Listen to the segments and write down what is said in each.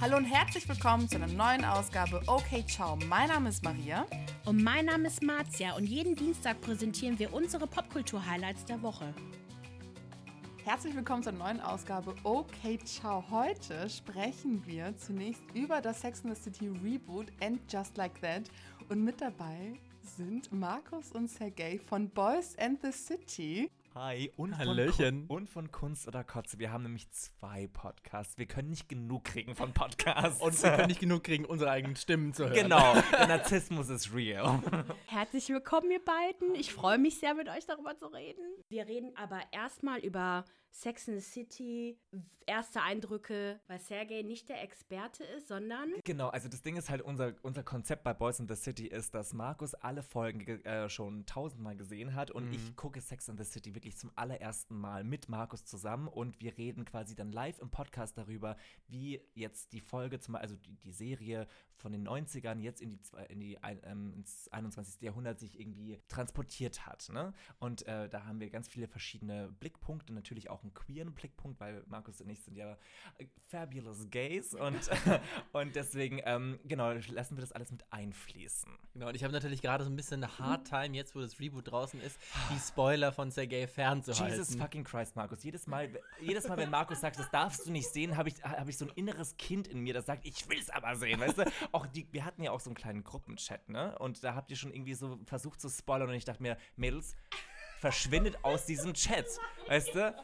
Hallo und herzlich willkommen zu einer neuen Ausgabe Okay Ciao. Mein Name ist Maria. Und mein Name ist Marzia und jeden Dienstag präsentieren wir unsere Popkultur-Highlights der Woche. Herzlich willkommen zur neuen Ausgabe Okay Ciao. Heute sprechen wir zunächst über das Sex and the City Reboot and Just Like That. Und mit dabei sind Markus und Sergei von Boys and the City. Hi und Hallöchen. Von, und von Kunst oder Kotze. Wir haben nämlich zwei Podcasts. Wir können nicht genug kriegen von Podcasts. Und wir können nicht genug kriegen, unsere eigenen Stimmen zu hören. Genau, der Narzissmus ist real. Herzlich willkommen, ihr beiden. Ich freue mich sehr, mit euch darüber zu reden. Wir reden aber erstmal über Sex in the City, erste Eindrücke, weil Sergei nicht der Experte ist, sondern. Genau, also das Ding ist halt, unser, unser Konzept bei Boys in the City ist, dass Markus alle Folgen äh, schon tausendmal gesehen hat und Mhm. ich gucke Sex in the City wirklich zum allerersten Mal mit Markus zusammen und wir reden quasi dann live im Podcast darüber, wie jetzt die Folge, zum, also die, die Serie von den 90ern jetzt in die, zwei- in die ähm, ins 21. Jahrhundert sich irgendwie transportiert hat. Ne? Und äh, da haben wir ganz viele verschiedene Blickpunkte, natürlich auch einen queeren Blickpunkt, weil Markus und ich sind ja äh, fabulous gays und, und deswegen, ähm, genau, lassen wir das alles mit einfließen. Genau, und ich habe natürlich gerade so ein bisschen eine Hard Time, jetzt wo das Reboot draußen ist, die Spoiler von Sergei fernzuhalten. Jesus fucking Christ, Markus. Jedes Mal, jedes Mal, wenn Markus sagt, das darfst du nicht sehen, habe ich, hab ich so ein inneres Kind in mir, das sagt, ich will es aber sehen, weißt du? Auch die, wir hatten ja auch so einen kleinen Gruppenchat, ne? Und da habt ihr schon irgendwie so versucht zu spoilern und ich dachte mir, Mädels, verschwindet aus diesem Chat, weißt du?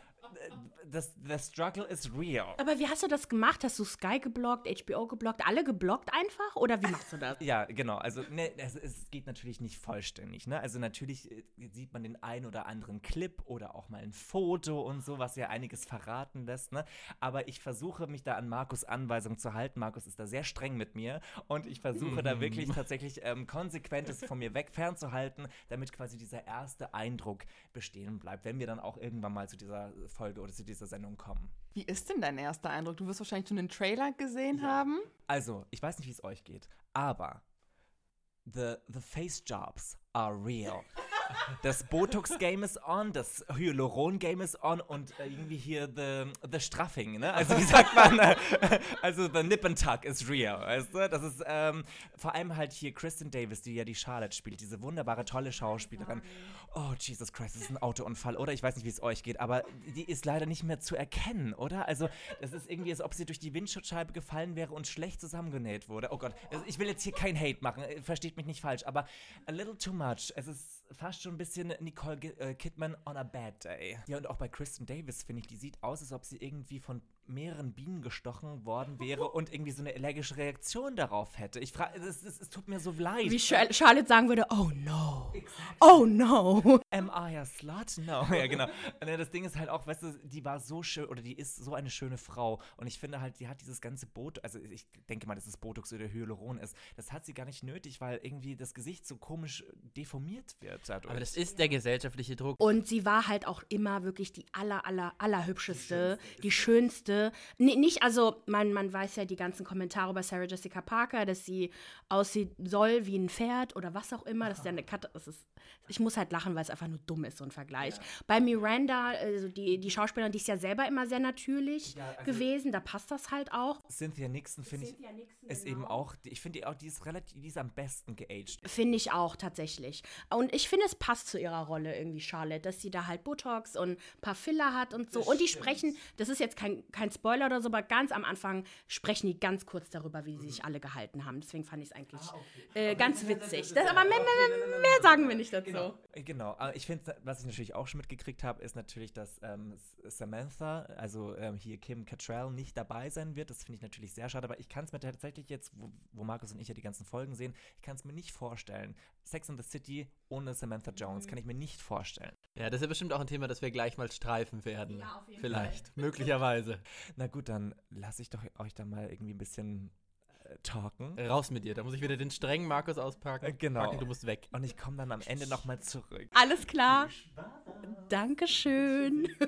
Das, the struggle is real. Aber wie hast du das gemacht? Hast du Sky geblockt, HBO geblockt, alle geblockt einfach? Oder wie machst du das? Ja, genau. Also ne, es, es geht natürlich nicht vollständig. Ne? Also natürlich äh, sieht man den einen oder anderen Clip oder auch mal ein Foto und so, was ja einiges verraten lässt. Ne? Aber ich versuche mich da an Markus Anweisung zu halten. Markus ist da sehr streng mit mir und ich versuche da wirklich tatsächlich ähm, konsequentes von mir weg fernzuhalten, damit quasi dieser erste Eindruck bestehen bleibt, wenn wir dann auch irgendwann mal zu dieser Folge oder zu dieser Sendung kommen. Wie ist denn dein erster Eindruck? Du wirst wahrscheinlich schon den Trailer gesehen haben. Also, ich weiß nicht, wie es euch geht, aber the, the face jobs are real. Das Botox-Game ist on, das Hyaluron-Game ist on und äh, irgendwie hier the, the Straffing, ne? Also wie sagt man, äh, also the Nip and Tuck is real, weißt du? Das ist ähm, vor allem halt hier Kristen Davis, die ja die Charlotte spielt, diese wunderbare, tolle Schauspielerin. Oh, Jesus Christ, das ist ein Autounfall, oder? Ich weiß nicht, wie es euch geht, aber die ist leider nicht mehr zu erkennen, oder? Also, das ist irgendwie, als ob sie durch die Windschutzscheibe gefallen wäre und schlecht zusammengenäht wurde. Oh Gott, also ich will jetzt hier kein Hate machen, äh, versteht mich nicht falsch, aber a little too much. Es ist fast schon ein bisschen Nicole äh, Kidman on a bad day. Ja, und auch bei Kristen Davis, finde ich, die sieht aus, als ob sie irgendwie von mehreren Bienen gestochen worden wäre und irgendwie so eine allergische Reaktion darauf hätte. Ich frage, es, es, es tut mir so leid. Wie Char- Charlotte sagen würde, oh no. Oh no. Am I a slut? No. Ja, genau. Und ja, das Ding ist halt auch, weißt du, die war so schön oder die ist so eine schöne Frau. Und ich finde halt, die hat dieses ganze Boot, also ich denke mal, dass es Botox oder Hyaluron ist, das hat sie gar nicht nötig, weil irgendwie das Gesicht so komisch deformiert wird dadurch. Aber das ist der gesellschaftliche Druck. Und sie war halt auch immer wirklich die aller, aller, allerhübscheste, die schönste. Nee, nicht, also man, man weiß ja die ganzen Kommentare über Sarah Jessica Parker, dass sie aussieht soll wie ein Pferd oder was auch immer. Das ist ja eine Kat das ist, Ich muss halt lachen, weil es einfach nur dumm ist, so ein Vergleich. Bei Miranda, also die, die Schauspielerin, die ist ja selber immer sehr natürlich Ja, also- gewesen, da passt das halt auch. Cynthia Nixon finde ich Nixon, ist genau. eben auch, ich finde die auch, die ist relativ, die ist am besten geaged. Finde ich auch tatsächlich. Und ich finde, es passt zu ihrer Rolle irgendwie, Charlotte, dass sie da halt Botox und ein paar Filler hat und so. und die sprechen, das ist jetzt kein, kein Spoiler oder so, aber ganz am Anfang sprechen die ganz kurz darüber, wie sie sich alle gehalten haben. Deswegen fand ich es eigentlich äh, ganz witzig. Das, aber mehr, mehr sagen wir nicht dazu. Äh, Genau, aber ich finde, was ich natürlich auch schon mitgekriegt habe, ist natürlich, dass ähm, Samantha, also ähm, hier Kim Cattrall, nicht dabei sein wird. Das finde ich natürlich sehr schade, aber ich kann es mir tatsächlich jetzt, wo, wo Markus und ich ja die ganzen Folgen sehen, ich kann es mir nicht vorstellen. Sex in the City ohne Samantha Jones kann ich mir nicht vorstellen. Ja, das ist ja bestimmt auch ein Thema, das wir gleich mal streifen werden. Ja, auf jeden Vielleicht. Möglicherweise. Na gut, dann lasse ich doch euch da mal irgendwie ein bisschen talken. Raus mit dir. Da muss ich wieder den strengen Markus auspacken. Äh, genau. Packen, du musst weg. Und ich komme dann am Ende nochmal zurück. Alles klar. Dankeschön.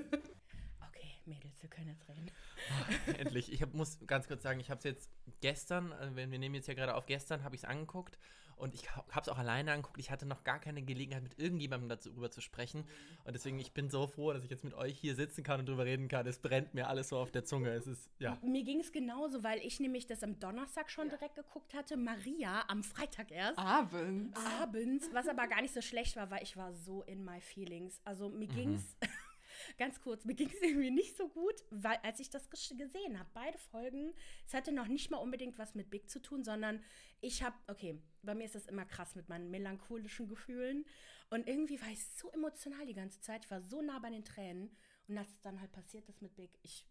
Okay, Mädels, wir können jetzt reden. Endlich. Ich hab, muss ganz kurz sagen, ich habe es jetzt gestern, also wenn wir nehmen jetzt ja gerade auf, gestern habe ich es angeguckt Und ich habe es auch alleine angeguckt. Ich hatte noch gar keine Gelegenheit, mit irgendjemandem darüber zu sprechen. Und deswegen, ich bin so froh, dass ich jetzt mit euch hier sitzen kann und drüber reden kann. Es brennt mir alles so auf der Zunge. Es ist, ja. Mir ging es genauso, weil ich nämlich das am Donnerstag schon direkt geguckt hatte. Maria am Freitag erst. Abends. Abends, was aber gar nicht so schlecht war, weil ich war so in my feelings. Also mir ging's ganz kurz, mir ging es irgendwie nicht so gut, weil als ich das ges- gesehen habe, beide Folgen, es hatte noch nicht mal unbedingt was mit Big zu tun, sondern ich habe, okay, bei mir ist das immer krass mit meinen melancholischen Gefühlen und irgendwie war ich so emotional die ganze Zeit, ich war so nah bei den Tränen und als es dann halt passiert ist mit Big, ich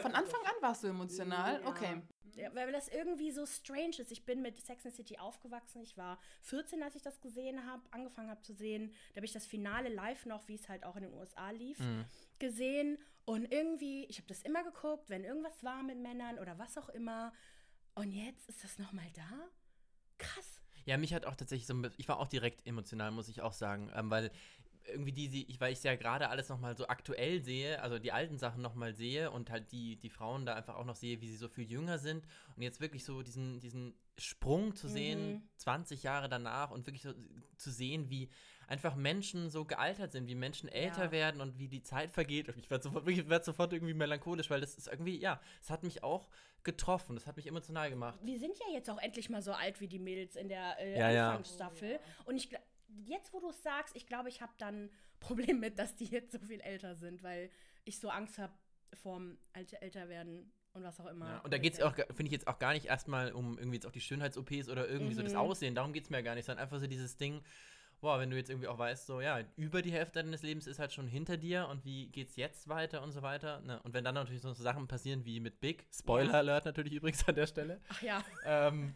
Von Anfang an warst du emotional? Okay. Ja, weil das irgendwie so strange ist. Ich bin mit Sex and City aufgewachsen. Ich war 14, als ich das gesehen habe, angefangen habe zu sehen. Da habe ich das Finale live noch, wie es halt auch in den USA lief, gesehen. Und irgendwie, ich habe das immer geguckt, wenn irgendwas war mit Männern oder was auch immer. Und jetzt ist das nochmal da? Krass. Ja, mich hat auch tatsächlich so, ein bi- ich war auch direkt emotional, muss ich auch sagen, ähm, weil irgendwie diese, ich, weil ich ja gerade alles nochmal so aktuell sehe, also die alten Sachen nochmal sehe und halt die, die Frauen da einfach auch noch sehe, wie sie so viel jünger sind und jetzt wirklich so diesen, diesen Sprung zu sehen, 20 Jahre danach und wirklich so zu sehen, wie einfach Menschen so gealtert sind, wie Menschen älter Ja. werden und wie die Zeit vergeht. Und Ich werde sofort, ich werd sofort irgendwie melancholisch, weil das ist irgendwie, ja, es hat mich auch getroffen, das hat mich emotional gemacht. Wir sind ja jetzt auch endlich mal so alt wie die Mädels in der äh, Ja, ja. Anfangsstaffel. Und ich gl- jetzt, wo du es sagst, ich glaube, ich habe dann ein Problem mit, dass die jetzt so viel älter sind, weil ich so Angst habe vorm Alter, älter werden und was auch immer. Ja, und da geht es auch, finde ich jetzt auch gar nicht erstmal um irgendwie jetzt auch die Schönheits-OPs oder irgendwie so das Mhm. Aussehen, darum geht es mir ja gar nicht, sondern einfach so dieses Ding, boah, wenn du jetzt irgendwie auch weißt, so, ja, über die Hälfte deines Lebens ist halt schon hinter dir und wie geht's jetzt weiter und so weiter. Ne? Und wenn dann natürlich so Sachen passieren wie mit Big, Spoiler Alert natürlich übrigens an der Stelle, Ach ja, ähm,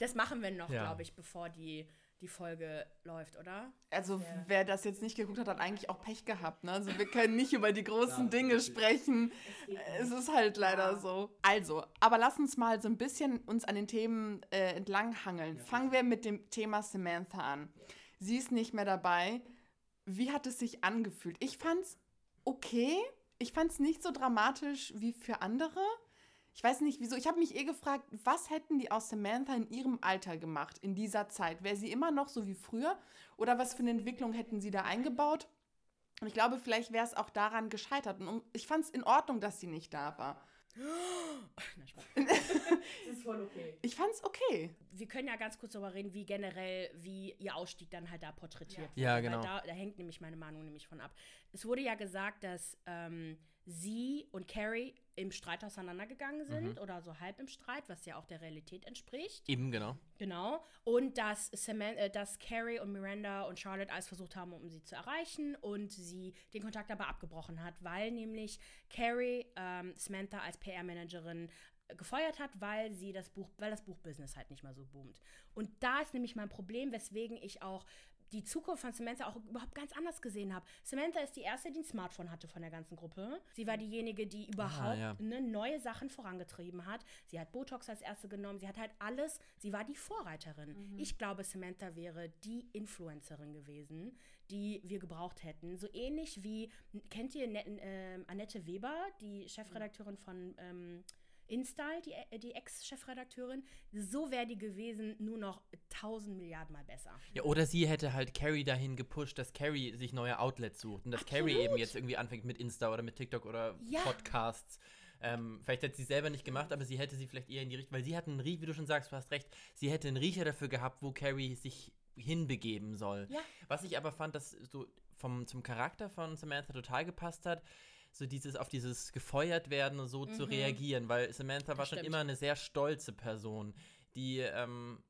das machen wir noch, Ja. glaube ich, bevor die, die Folge läuft, oder? Also, wer das jetzt nicht geguckt hat, hat eigentlich auch Pech gehabt. Ne? Also, wir können nicht über die großen Dinge sprechen. Es ist halt leider so. Also, aber lass uns mal so ein bisschen uns an den Themen äh, entlanghangeln. Fangen wir mit dem Thema Samantha an. Sie ist nicht mehr dabei. Wie hat es sich angefühlt? Ich fand's okay. Ich fand's nicht so dramatisch wie für andere. Ich weiß nicht wieso. Ich habe mich eh gefragt, was hätten die aus Samantha in ihrem Alter gemacht, in dieser Zeit? Wäre sie immer noch so wie früher? Oder was für eine Entwicklung hätten sie da eingebaut? Und ich glaube, vielleicht wäre es auch daran gescheitert. Und um- ich fand es in Ordnung, dass sie nicht da war. Na, Spaß. das ist voll okay. Ich fand es okay. Wir können ja ganz kurz darüber reden, wie generell, wie ihr Ausstieg dann halt da porträtiert wird. Ja, Weil genau. Da, da hängt nämlich meine Meinung nämlich von ab. Es wurde ja gesagt, dass ähm, sie und Carrie im Streit auseinandergegangen sind oder so halb im Streit, was ja auch der Realität entspricht. eben genau. Genau. Und dass, Samantha, äh, dass Carrie und Miranda und Charlotte alles versucht haben, um sie zu erreichen und sie den Kontakt aber abgebrochen hat, weil nämlich Carrie ähm, Samantha als PR-Managerin äh, gefeuert hat, weil sie das Buch, weil das Buchbusiness halt nicht mehr so boomt. Und da ist nämlich mein Problem, weswegen ich auch die Zukunft von Samantha auch überhaupt ganz anders gesehen habe. Samantha ist die erste, die ein Smartphone hatte von der ganzen Gruppe. Sie war diejenige, die überhaupt ja. ne, neue Sachen vorangetrieben hat. Sie hat Botox als erste genommen. Sie hat halt alles. Sie war die Vorreiterin. Ich glaube, Samantha wäre die Influencerin gewesen, die wir gebraucht hätten. So ähnlich wie, kennt ihr ähm, Annette Weber, die Chefredakteurin von ähm, InStyle, die, äh, die Ex-Chefredakteurin? So wäre die gewesen, nur noch tausend Milliarden Mal besser. Ja, oder sie hätte halt Carrie dahin gepusht, dass Carrie sich neue Outlets sucht und dass Carrie Absolut. eben jetzt irgendwie anfängt mit Insta oder mit TikTok oder Ja. Podcasts. Ähm, vielleicht hätte sie selber nicht gemacht, aber sie hätte sie vielleicht eher in die Richtung, weil sie hat einen Riecher, wie du schon sagst, du hast recht, sie hätte einen Riecher dafür gehabt, wo Carrie sich hinbegeben soll. Ja. Was ich aber fand, dass so vom, zum Charakter von Samantha total gepasst hat, so dieses auf dieses gefeuert werden und so zu reagieren, weil Samantha war Mhm. Schon immer eine sehr stolze Person, die ähm,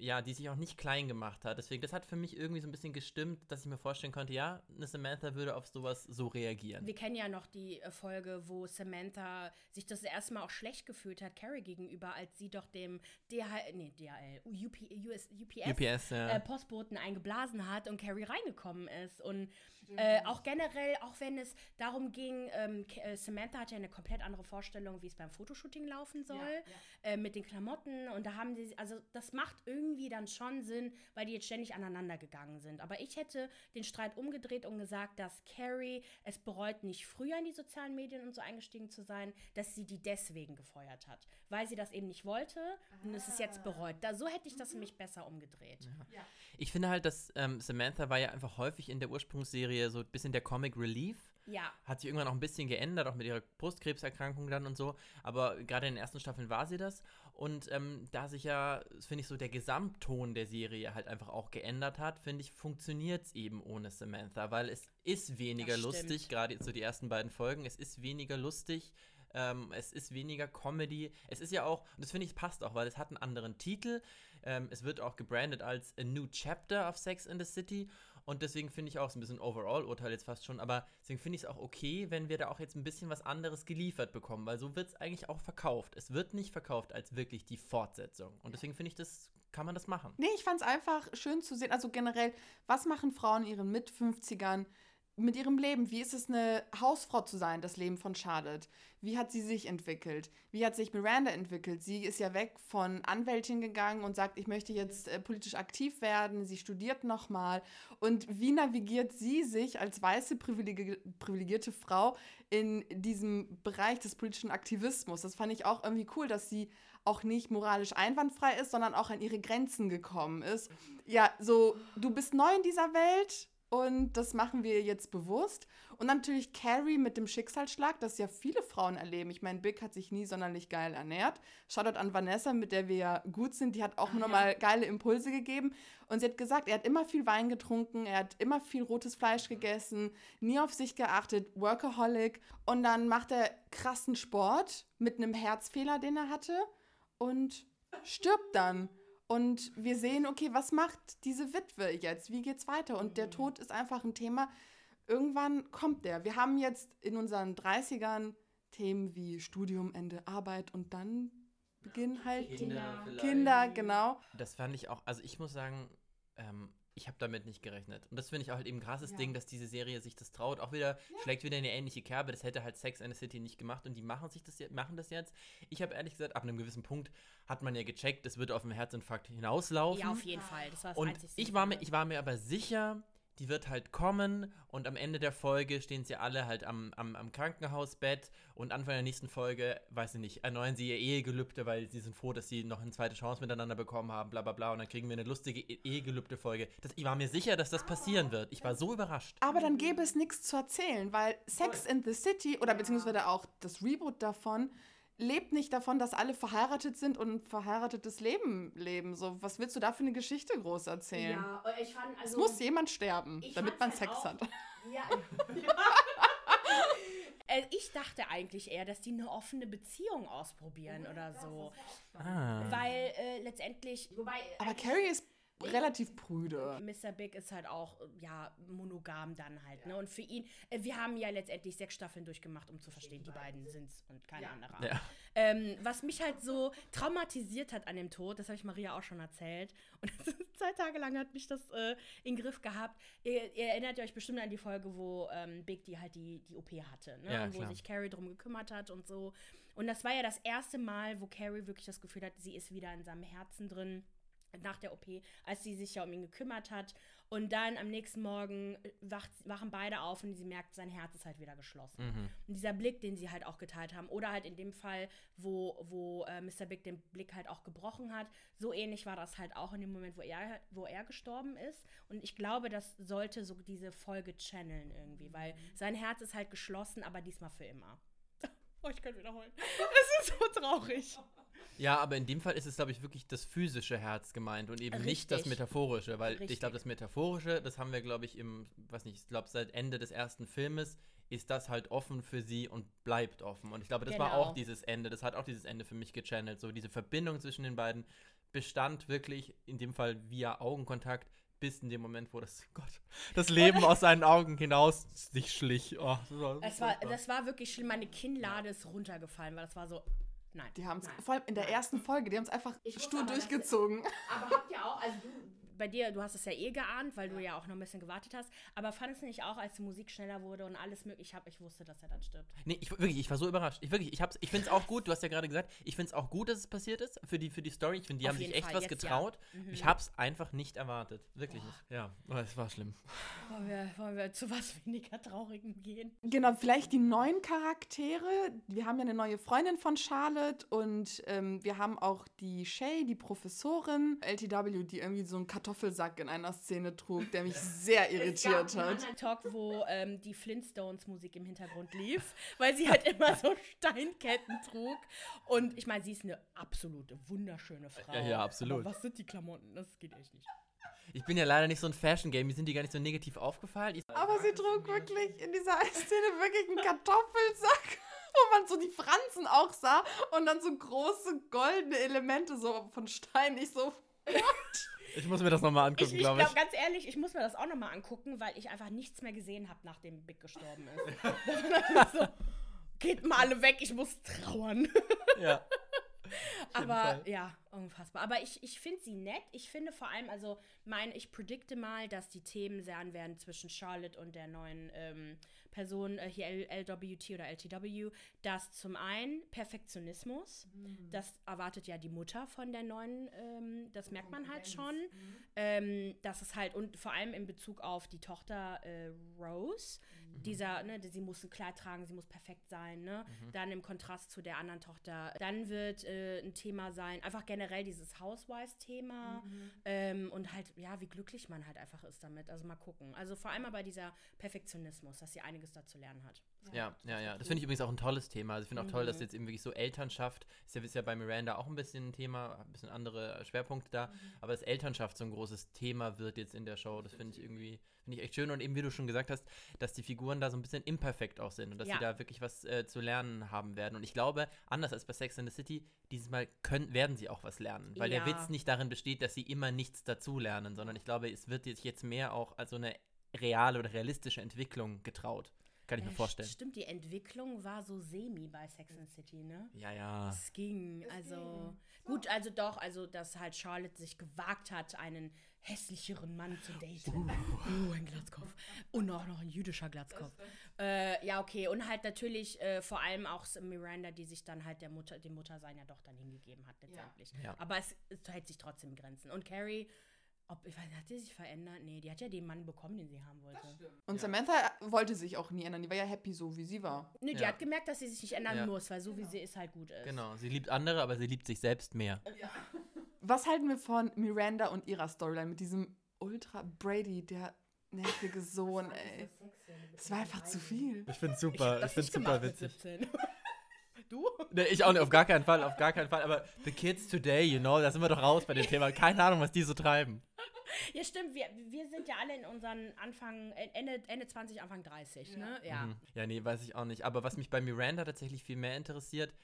ja, die sich auch nicht klein gemacht hat. Deswegen, das hat für mich irgendwie so ein bisschen gestimmt, dass ich mir vorstellen konnte, ja, eine Samantha würde auf sowas so reagieren. Wir kennen ja noch die äh, Folge, wo Samantha sich das erste Mal auch schlecht gefühlt hat, Carrie gegenüber, als sie doch dem DHL, nee, DHL, UP, US, UPS, UPS, ja. äh, Postboten eingeblasen hat und Carrie reingekommen ist. Und Äh, auch generell, auch wenn es darum ging, ähm, äh, Samantha hat ja eine komplett andere Vorstellung, wie es beim Fotoshooting laufen soll, Äh, mit den Klamotten. Und da haben sie, also das macht irgendwie dann schon Sinn, weil die jetzt ständig aneinander gegangen sind. Aber ich hätte den Streit umgedreht und gesagt, dass Carrie es bereut, nicht früher in die sozialen Medien und so eingestiegen zu sein, dass sie die deswegen gefeuert hat, weil sie das eben nicht wollte und es ist jetzt bereut. Da, so hätte ich das nämlich besser umgedreht. Ich finde halt, dass ähm, Samantha war ja einfach häufig in der Ursprungsserie so ein bisschen der Comic Relief. Ja. Hat sich irgendwann auch ein bisschen geändert, auch mit ihrer Brustkrebserkrankung dann und so. Aber gerade in den ersten Staffeln war sie das. Und ähm, da sich ja, finde ich, so der Gesamtton der Serie halt einfach auch geändert hat, finde ich, funktioniert es eben ohne Samantha, weil es ist weniger lustig, gerade so die ersten beiden Folgen. Es ist weniger lustig. Ähm, es ist weniger Comedy. Es ist ja auch, und das finde ich passt auch, weil es hat einen anderen Titel. Ähm, es wird auch gebrandet als A New Chapter of Sex in the City. Und deswegen finde ich auch, es ist ein bisschen Overall-Urteil jetzt fast schon, aber deswegen finde ich es auch okay, wenn wir da auch jetzt ein bisschen was anderes geliefert bekommen, weil so wird es eigentlich auch verkauft. Es wird nicht verkauft als wirklich die Fortsetzung. Und deswegen finde ich, das kann man das machen. Nee, ich fand es einfach schön zu sehen. Also generell, was machen Frauen in ihren Mit-50ern mit ihrem Leben? Wie ist es, eine Hausfrau zu sein, das Leben von Charlotte? Wie hat sie sich entwickelt? Wie hat sich Miranda entwickelt? Sie ist ja weg von Anwältin gegangen und sagt, ich möchte jetzt äh, politisch aktiv werden. Sie studiert nochmal. Und wie navigiert sie sich als weiße, privilegi privilegierte Frau in diesem Bereich des politischen Aktivismus? Das fand ich auch irgendwie cool, dass sie auch nicht moralisch einwandfrei ist, sondern auch an ihre Grenzen gekommen ist. Ja, so, du bist neu in dieser Welt und das machen wir jetzt bewusst. Und natürlich Carrie mit dem Schicksalsschlag, das ja viele Frauen erleben. Ich meine, Big hat sich nie sonderlich geil ernährt. Shoutout an Vanessa, mit der wir ja gut sind, die hat auch nochmal geile Impulse gegeben. Und sie hat gesagt, er hat immer viel Wein getrunken, er hat immer viel rotes Fleisch gegessen, nie auf sich geachtet, Workaholic. Und dann macht er krassen Sport mit einem Herzfehler, den er hatte und stirbt dann. Und wir sehen, okay, was macht diese Witwe jetzt? Wie geht's weiter? Und der Tod ist einfach ein Thema. Irgendwann kommt der. Wir haben jetzt in unseren 30ern Themen wie Studium, Ende Arbeit und dann beginnen halt Kinder die Kinder, genau. Das fand ich auch, also ich muss sagen, ähm, ich habe damit nicht gerechnet. Und das finde ich auch halt eben ein krasses Ja. Ding, dass diese Serie sich das traut. Auch wieder, schlägt wieder eine ähnliche Kerbe. Das hätte halt Sex and the City nicht gemacht und die machen sich das, machen das jetzt. Ich habe ehrlich gesagt, ab einem gewissen Punkt hat man ja gecheckt, es wird auf einen Herzinfarkt hinauslaufen. Ja, auf jeden Fall. Das war das Und einzige ich war, mir, ich war mir aber sicher, die wird halt kommen und am Ende der Folge stehen sie alle halt am, am, am Krankenhausbett und Anfang der nächsten Folge, weiß ich nicht, erneuern sie ihr Ehegelübde, weil sie sind froh, dass sie noch eine zweite Chance miteinander bekommen haben, bla bla bla und dann kriegen wir eine lustige E- Ehegelübde-Folge. Ich war mir sicher, dass das passieren wird. Ich war so überrascht. Aber dann gäbe es nichts zu erzählen, weil Sex in the City oder beziehungsweise auch das Reboot davon lebt nicht davon, dass alle verheiratet sind und ein verheiratetes Leben leben. So, was willst du da für eine Geschichte groß erzählen? Ja, ich fand, Es also. muss jemand sterben, damit man halt Sex auch- hat. Ja. Äh, ich dachte eigentlich eher, dass die eine offene Beziehung ausprobieren oder so. Ah. Weil äh, letztendlich. Wobei. Aber Carrie ist relativ prüde. Mr. Big ist halt auch, ja, monogam dann halt, ne? Und für ihn, äh, wir haben ja letztendlich sechs Staffeln durchgemacht, um zu verstehen, die beiden sind's und kein anderer. Ja. Ähm, was mich halt so traumatisiert hat an dem Tod, das habe ich Maria auch schon erzählt. Und zwei Tage lang hat mich das äh, in den Griff gehabt. Ihr, ihr erinnert euch bestimmt an die Folge, wo ähm, Big die halt die, die OP hatte, ne? Ja, und wo klar. sich Carrie drum gekümmert hat und so. Und das war ja das erste Mal, wo Carrie wirklich das Gefühl hat, sie ist wieder in seinem Herzen drin nach der OP, als sie sich ja um ihn gekümmert hat. Und dann am nächsten Morgen äh, wacht, wachen beide auf und sie merkt, sein Herz ist halt wieder geschlossen. Mhm. Und dieser Blick, den sie halt auch geteilt haben, oder halt in dem Fall, wo, wo äh, Mr. Big den Blick halt auch gebrochen hat, so ähnlich war das halt auch in dem Moment, wo er, wo er gestorben ist. Und ich glaube, das sollte so diese Folge channeln irgendwie, weil sein Herz ist halt geschlossen, aber diesmal für immer. Oh, ich kann wiederholen. Es ist so traurig. Ja, aber in dem Fall ist es, glaube ich, wirklich das physische Herz gemeint und eben nicht das Richtig. metaphorische, weil Richtig. ich glaube, das metaphorische, das haben wir, glaube ich, im, weiß nicht, ich glaube, seit Ende des ersten Filmes ist das halt offen für sie und bleibt offen. Und ich glaube, das war Genau. auch dieses Ende, das hat auch dieses Ende für mich gechannelt. So diese Verbindung zwischen den beiden bestand wirklich, in dem Fall via Augenkontakt, bis in dem Moment, wo das, Gott, das Leben aus seinen Augen hinaus sich schlich. Oh, das war, Es war, das war wirklich schlimm. Meine Kinnlade ist runtergefallen, weil das war so. Nein. Die haben es, vor allem in der ersten Folge, die haben es einfach Ich stur aber, durchgezogen. Aber habt ihr auch, also du bei dir, du hast es ja eh geahnt, weil du ja auch noch ein bisschen gewartet hast. Aber fandest du nicht auch, als die Musik schneller wurde und alles mögliche, ich, hab, ich wusste, dass er dann stirbt. Nee, ich, wirklich, ich war so überrascht. Ich, wirklich, ich, hab's- ich finde es auch gut, du hast ja gerade gesagt, ich finde es auch gut, dass es passiert ist für die, für die Story. Ich finde, die Auf haben sich echt Fall, was jetzt getraut. ja. Mhm. Ich hab's einfach nicht erwartet. Wirklich nicht. Ja, oh, es war schlimm. Wollen wir, wollen wir zu was weniger Traurigem gehen? Genau, vielleicht die neuen Charaktere. Wir haben ja eine neue Freundin von Charlotte und ähm, wir haben auch die Shay, die Professorin, LTW, die irgendwie so einen Kartoffelsack in einer Szene trug, der mich sehr irritiert hat. anderen Talk, wo ähm, die Flintstones-Musik im Hintergrund lief, weil sie halt immer so Steinketten trug. Und ich meine, sie ist eine absolute, wunderschöne Frau. Ja, ja, absolut. Aber was sind die Klamotten? Das geht echt nicht. Ich bin ja leider nicht so ein Fashion-Game, mir sind die gar nicht so negativ aufgefallen. Ich, Aber sie trug wirklich in dieser Szene wirklich einen Kartoffelsack, wo man so die Franzen auch sah und dann so große goldene Elemente so von Stein. Ich so, ich muss mir das nochmal Ich, angucken, ich glaube ich. glaube, ganz ehrlich, ich muss mir das auch nochmal angucken, weil ich einfach nichts mehr gesehen habe, nachdem Big gestorben ist. So, geht mal alle weg, ich muss trauern. Ja. Aber Fall. ja, unfassbar. Aber ich, ich finde sie nett. Ich finde vor allem, also mein, ich predikte mal, dass die Themen sein werden zwischen Charlotte und der neuen ähm, Person, äh, hier LWT oder LTW, dass zum einen Perfektionismus, das erwartet ja die Mutter von der neuen, ähm, das merkt man halt schon. Ähm, dass es halt, und vor allem in Bezug auf die Tochter äh, Rose, dieser, ne, sie muss ein Kleid tragen, sie muss perfekt sein, ne? Dann im Kontrast zu der anderen Tochter. Dann wird äh, ein Thema sein, einfach generell dieses Housewives-Thema ähm, und halt, ja, wie glücklich man halt einfach ist damit. Also mal gucken. Also vor allem aber dieser Perfektionismus, dass sie einiges dazu lernen hat. Ja, ja, ja. Das finde ich übrigens auch ein tolles Thema. Also ich finde auch toll, dass jetzt eben wirklich so Elternschaft, ist ja, ist ja bei Miranda auch ein bisschen ein Thema, ein bisschen andere Schwerpunkte da, aber dass Elternschaft so ein großes Thema wird jetzt in der Show, das finde ich irgendwie, finde ich echt schön und eben wie du schon gesagt hast, dass die Figuren da so ein bisschen imperfekt auch sind und dass Ja. sie da wirklich was äh, zu lernen haben werden. Und ich glaube, anders als bei Sex in the City, dieses Mal können, werden sie auch was lernen, weil Ja. der Witz nicht darin besteht, dass sie immer nichts dazu lernen, sondern ich glaube, es wird jetzt jetzt mehr auch als so eine reale oder realistische Entwicklung getraut. Kann ich mir Äh, vorstellen. Stimmt, die Entwicklung war so semi bei Sex and City, ne? Ja, ja. Es ging, also gut, also doch, also dass halt Charlotte sich gewagt hat, einen hässlicheren Mann zu daten. Oh, ein Glatzkopf. Und auch noch ein jüdischer Glatzkopf. Äh, ja, okay. Und halt natürlich äh, vor allem auch Miranda, die sich dann halt der Mutter, dem Muttersein ja doch dann hingegeben hat letztendlich. Ja. Aber es, es hält sich trotzdem Grenzen. Und Carrie, ob, ich weiß, hat die sich verändert? Nee, die hat ja den Mann bekommen, den sie haben wollte. Und Samantha wollte sich auch nie ändern. Die war ja happy so, wie sie war. Nee, die Ja. hat gemerkt, dass sie sich nicht ändern Ja. muss, weil so wie sie ist halt gut ist. Genau, sie liebt andere, aber sie liebt sich selbst mehr. Was halten wir von Miranda und ihrer Storyline mit diesem Ultra Brady, der nervige Sohn, ey? Es war einfach zu viel. Ich finde Ich hab das nicht gemacht mit 17. du? Nee, ich auch nicht, auf gar keinen Fall, auf gar keinen Fall. Aber the kids today, you know, da sind wir doch raus bei dem Thema. Keine Ahnung, was die so treiben. Ja, stimmt. Wir, wir sind ja alle in unseren Anfang, äh, Ende, Ende 20, Anfang 30, ne? Ja. Mhm. Ja, nee, weiß ich auch nicht. Aber was mich bei Miranda tatsächlich viel mehr interessiert,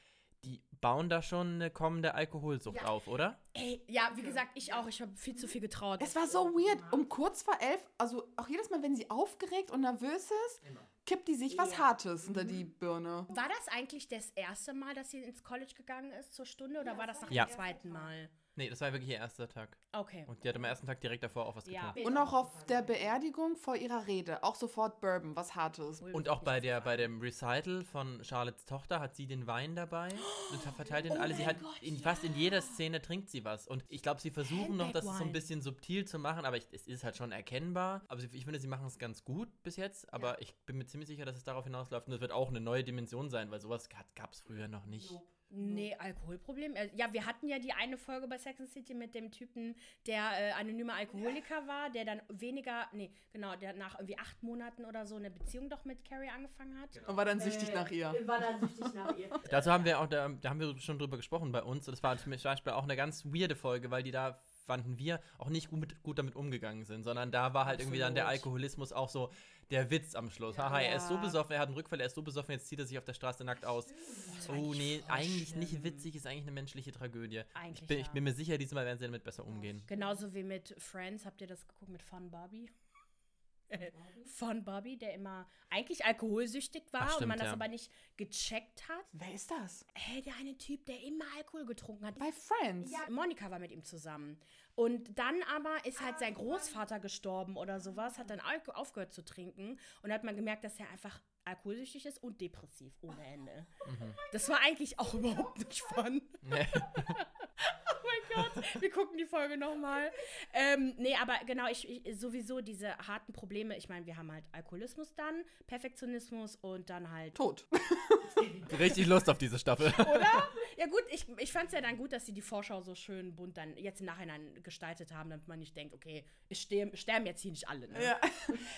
die bauen da schon eine kommende Alkoholsucht auf, oder? Ey, ja, wie gesagt, ich auch. Ich habe viel zu viel getraut. Es war so weird. Um kurz vor elf, also auch jedes Mal, wenn sie aufgeregt und nervös ist, kippt die sich was Hartes unter die Birne. War das eigentlich das erste Mal, dass sie ins College gegangen ist zur Stunde oder war das nach Ja. dem zweiten Mal? Nee, das war wirklich ihr erster Tag. Okay. Und die hat am ersten Tag direkt davor auch was Ja. getrunken. Und auch auf der Beerdigung vor ihrer Rede. Auch sofort Bourbon, was Hartes. Und auch bei, der, bei dem Recital von Charlottes Tochter hat sie den Wein dabei und verteilt den alle. Sie hat Gott, in, ja. fast in jeder Szene trinkt sie was. Und ich glaube, sie versuchen noch, das so ein bisschen subtil zu machen, aber ich, es ist halt schon erkennbar. Aber sie, ich finde, sie machen es ganz gut bis jetzt. Aber ich bin mir ziemlich sicher, dass es darauf hinausläuft. Und es wird auch eine neue Dimension sein, weil sowas gab es früher noch nicht. Nee, Alkoholproblem. Äh, Ja, wir hatten ja die eine Folge bei Sex and City mit dem Typen, der äh, anonymer Alkoholiker war, der dann weniger, nee, genau, der nach irgendwie acht Monaten oder so eine Beziehung doch mit Carrie angefangen hat. Und war dann süchtig nach ihr. War dann süchtig nach ihr. Dazu haben wir auch, da, da haben wir schon drüber gesprochen bei uns. Und das war zum Beispiel auch eine ganz weirde Folge, weil die da fanden wir auch nicht gut, gut damit umgegangen sind, sondern da war halt irgendwie dann der Absolut. Alkoholismus auch so der Witz am Schluss. Haha, er ist so Ja. besoffen, er hat einen Rückfall, er ist so besoffen, jetzt zieht er sich auf der Straße nackt aus. Oh nee, eigentlich schlimm. nicht witzig, ist eigentlich eine menschliche Tragödie. Eigentlich ich, bin, ich ja. bin mir sicher, diesmal werden sie damit besser umgehen. Genauso wie mit Friends. Habt ihr das geguckt mit Fun Barbie? von Bobby, der immer eigentlich alkoholsüchtig war Ach, und stimmt, man das ja. aber nicht gecheckt hat. Wer ist das? Hey, der eine Typ, der immer Alkohol getrunken hat. Bei Friends. Ja, Monika war mit ihm zusammen. Und dann aber ist halt sein Großvater gestorben oder sowas, hat dann Alko aufgehört zu trinken und hat man gemerkt, dass er einfach alkoholsüchtig ist und depressiv ohne Ende. Das war eigentlich auch überhaupt nicht fun. Nee. Gott, wir gucken die Folge nochmal. Ähm, nee, aber genau, ich, ich sowieso diese harten Probleme. Ich meine, wir haben halt Alkoholismus dann, Perfektionismus und dann halt. Tot. Richtig Lust auf diese Staffel. Oder? Ja, gut, ich, ich fand es ja dann gut, dass sie die Vorschau so schön bunt dann jetzt im Nachhinein gestaltet haben, damit man nicht denkt, okay, es sterben, sterben jetzt hier nicht alle. Ne? Ja.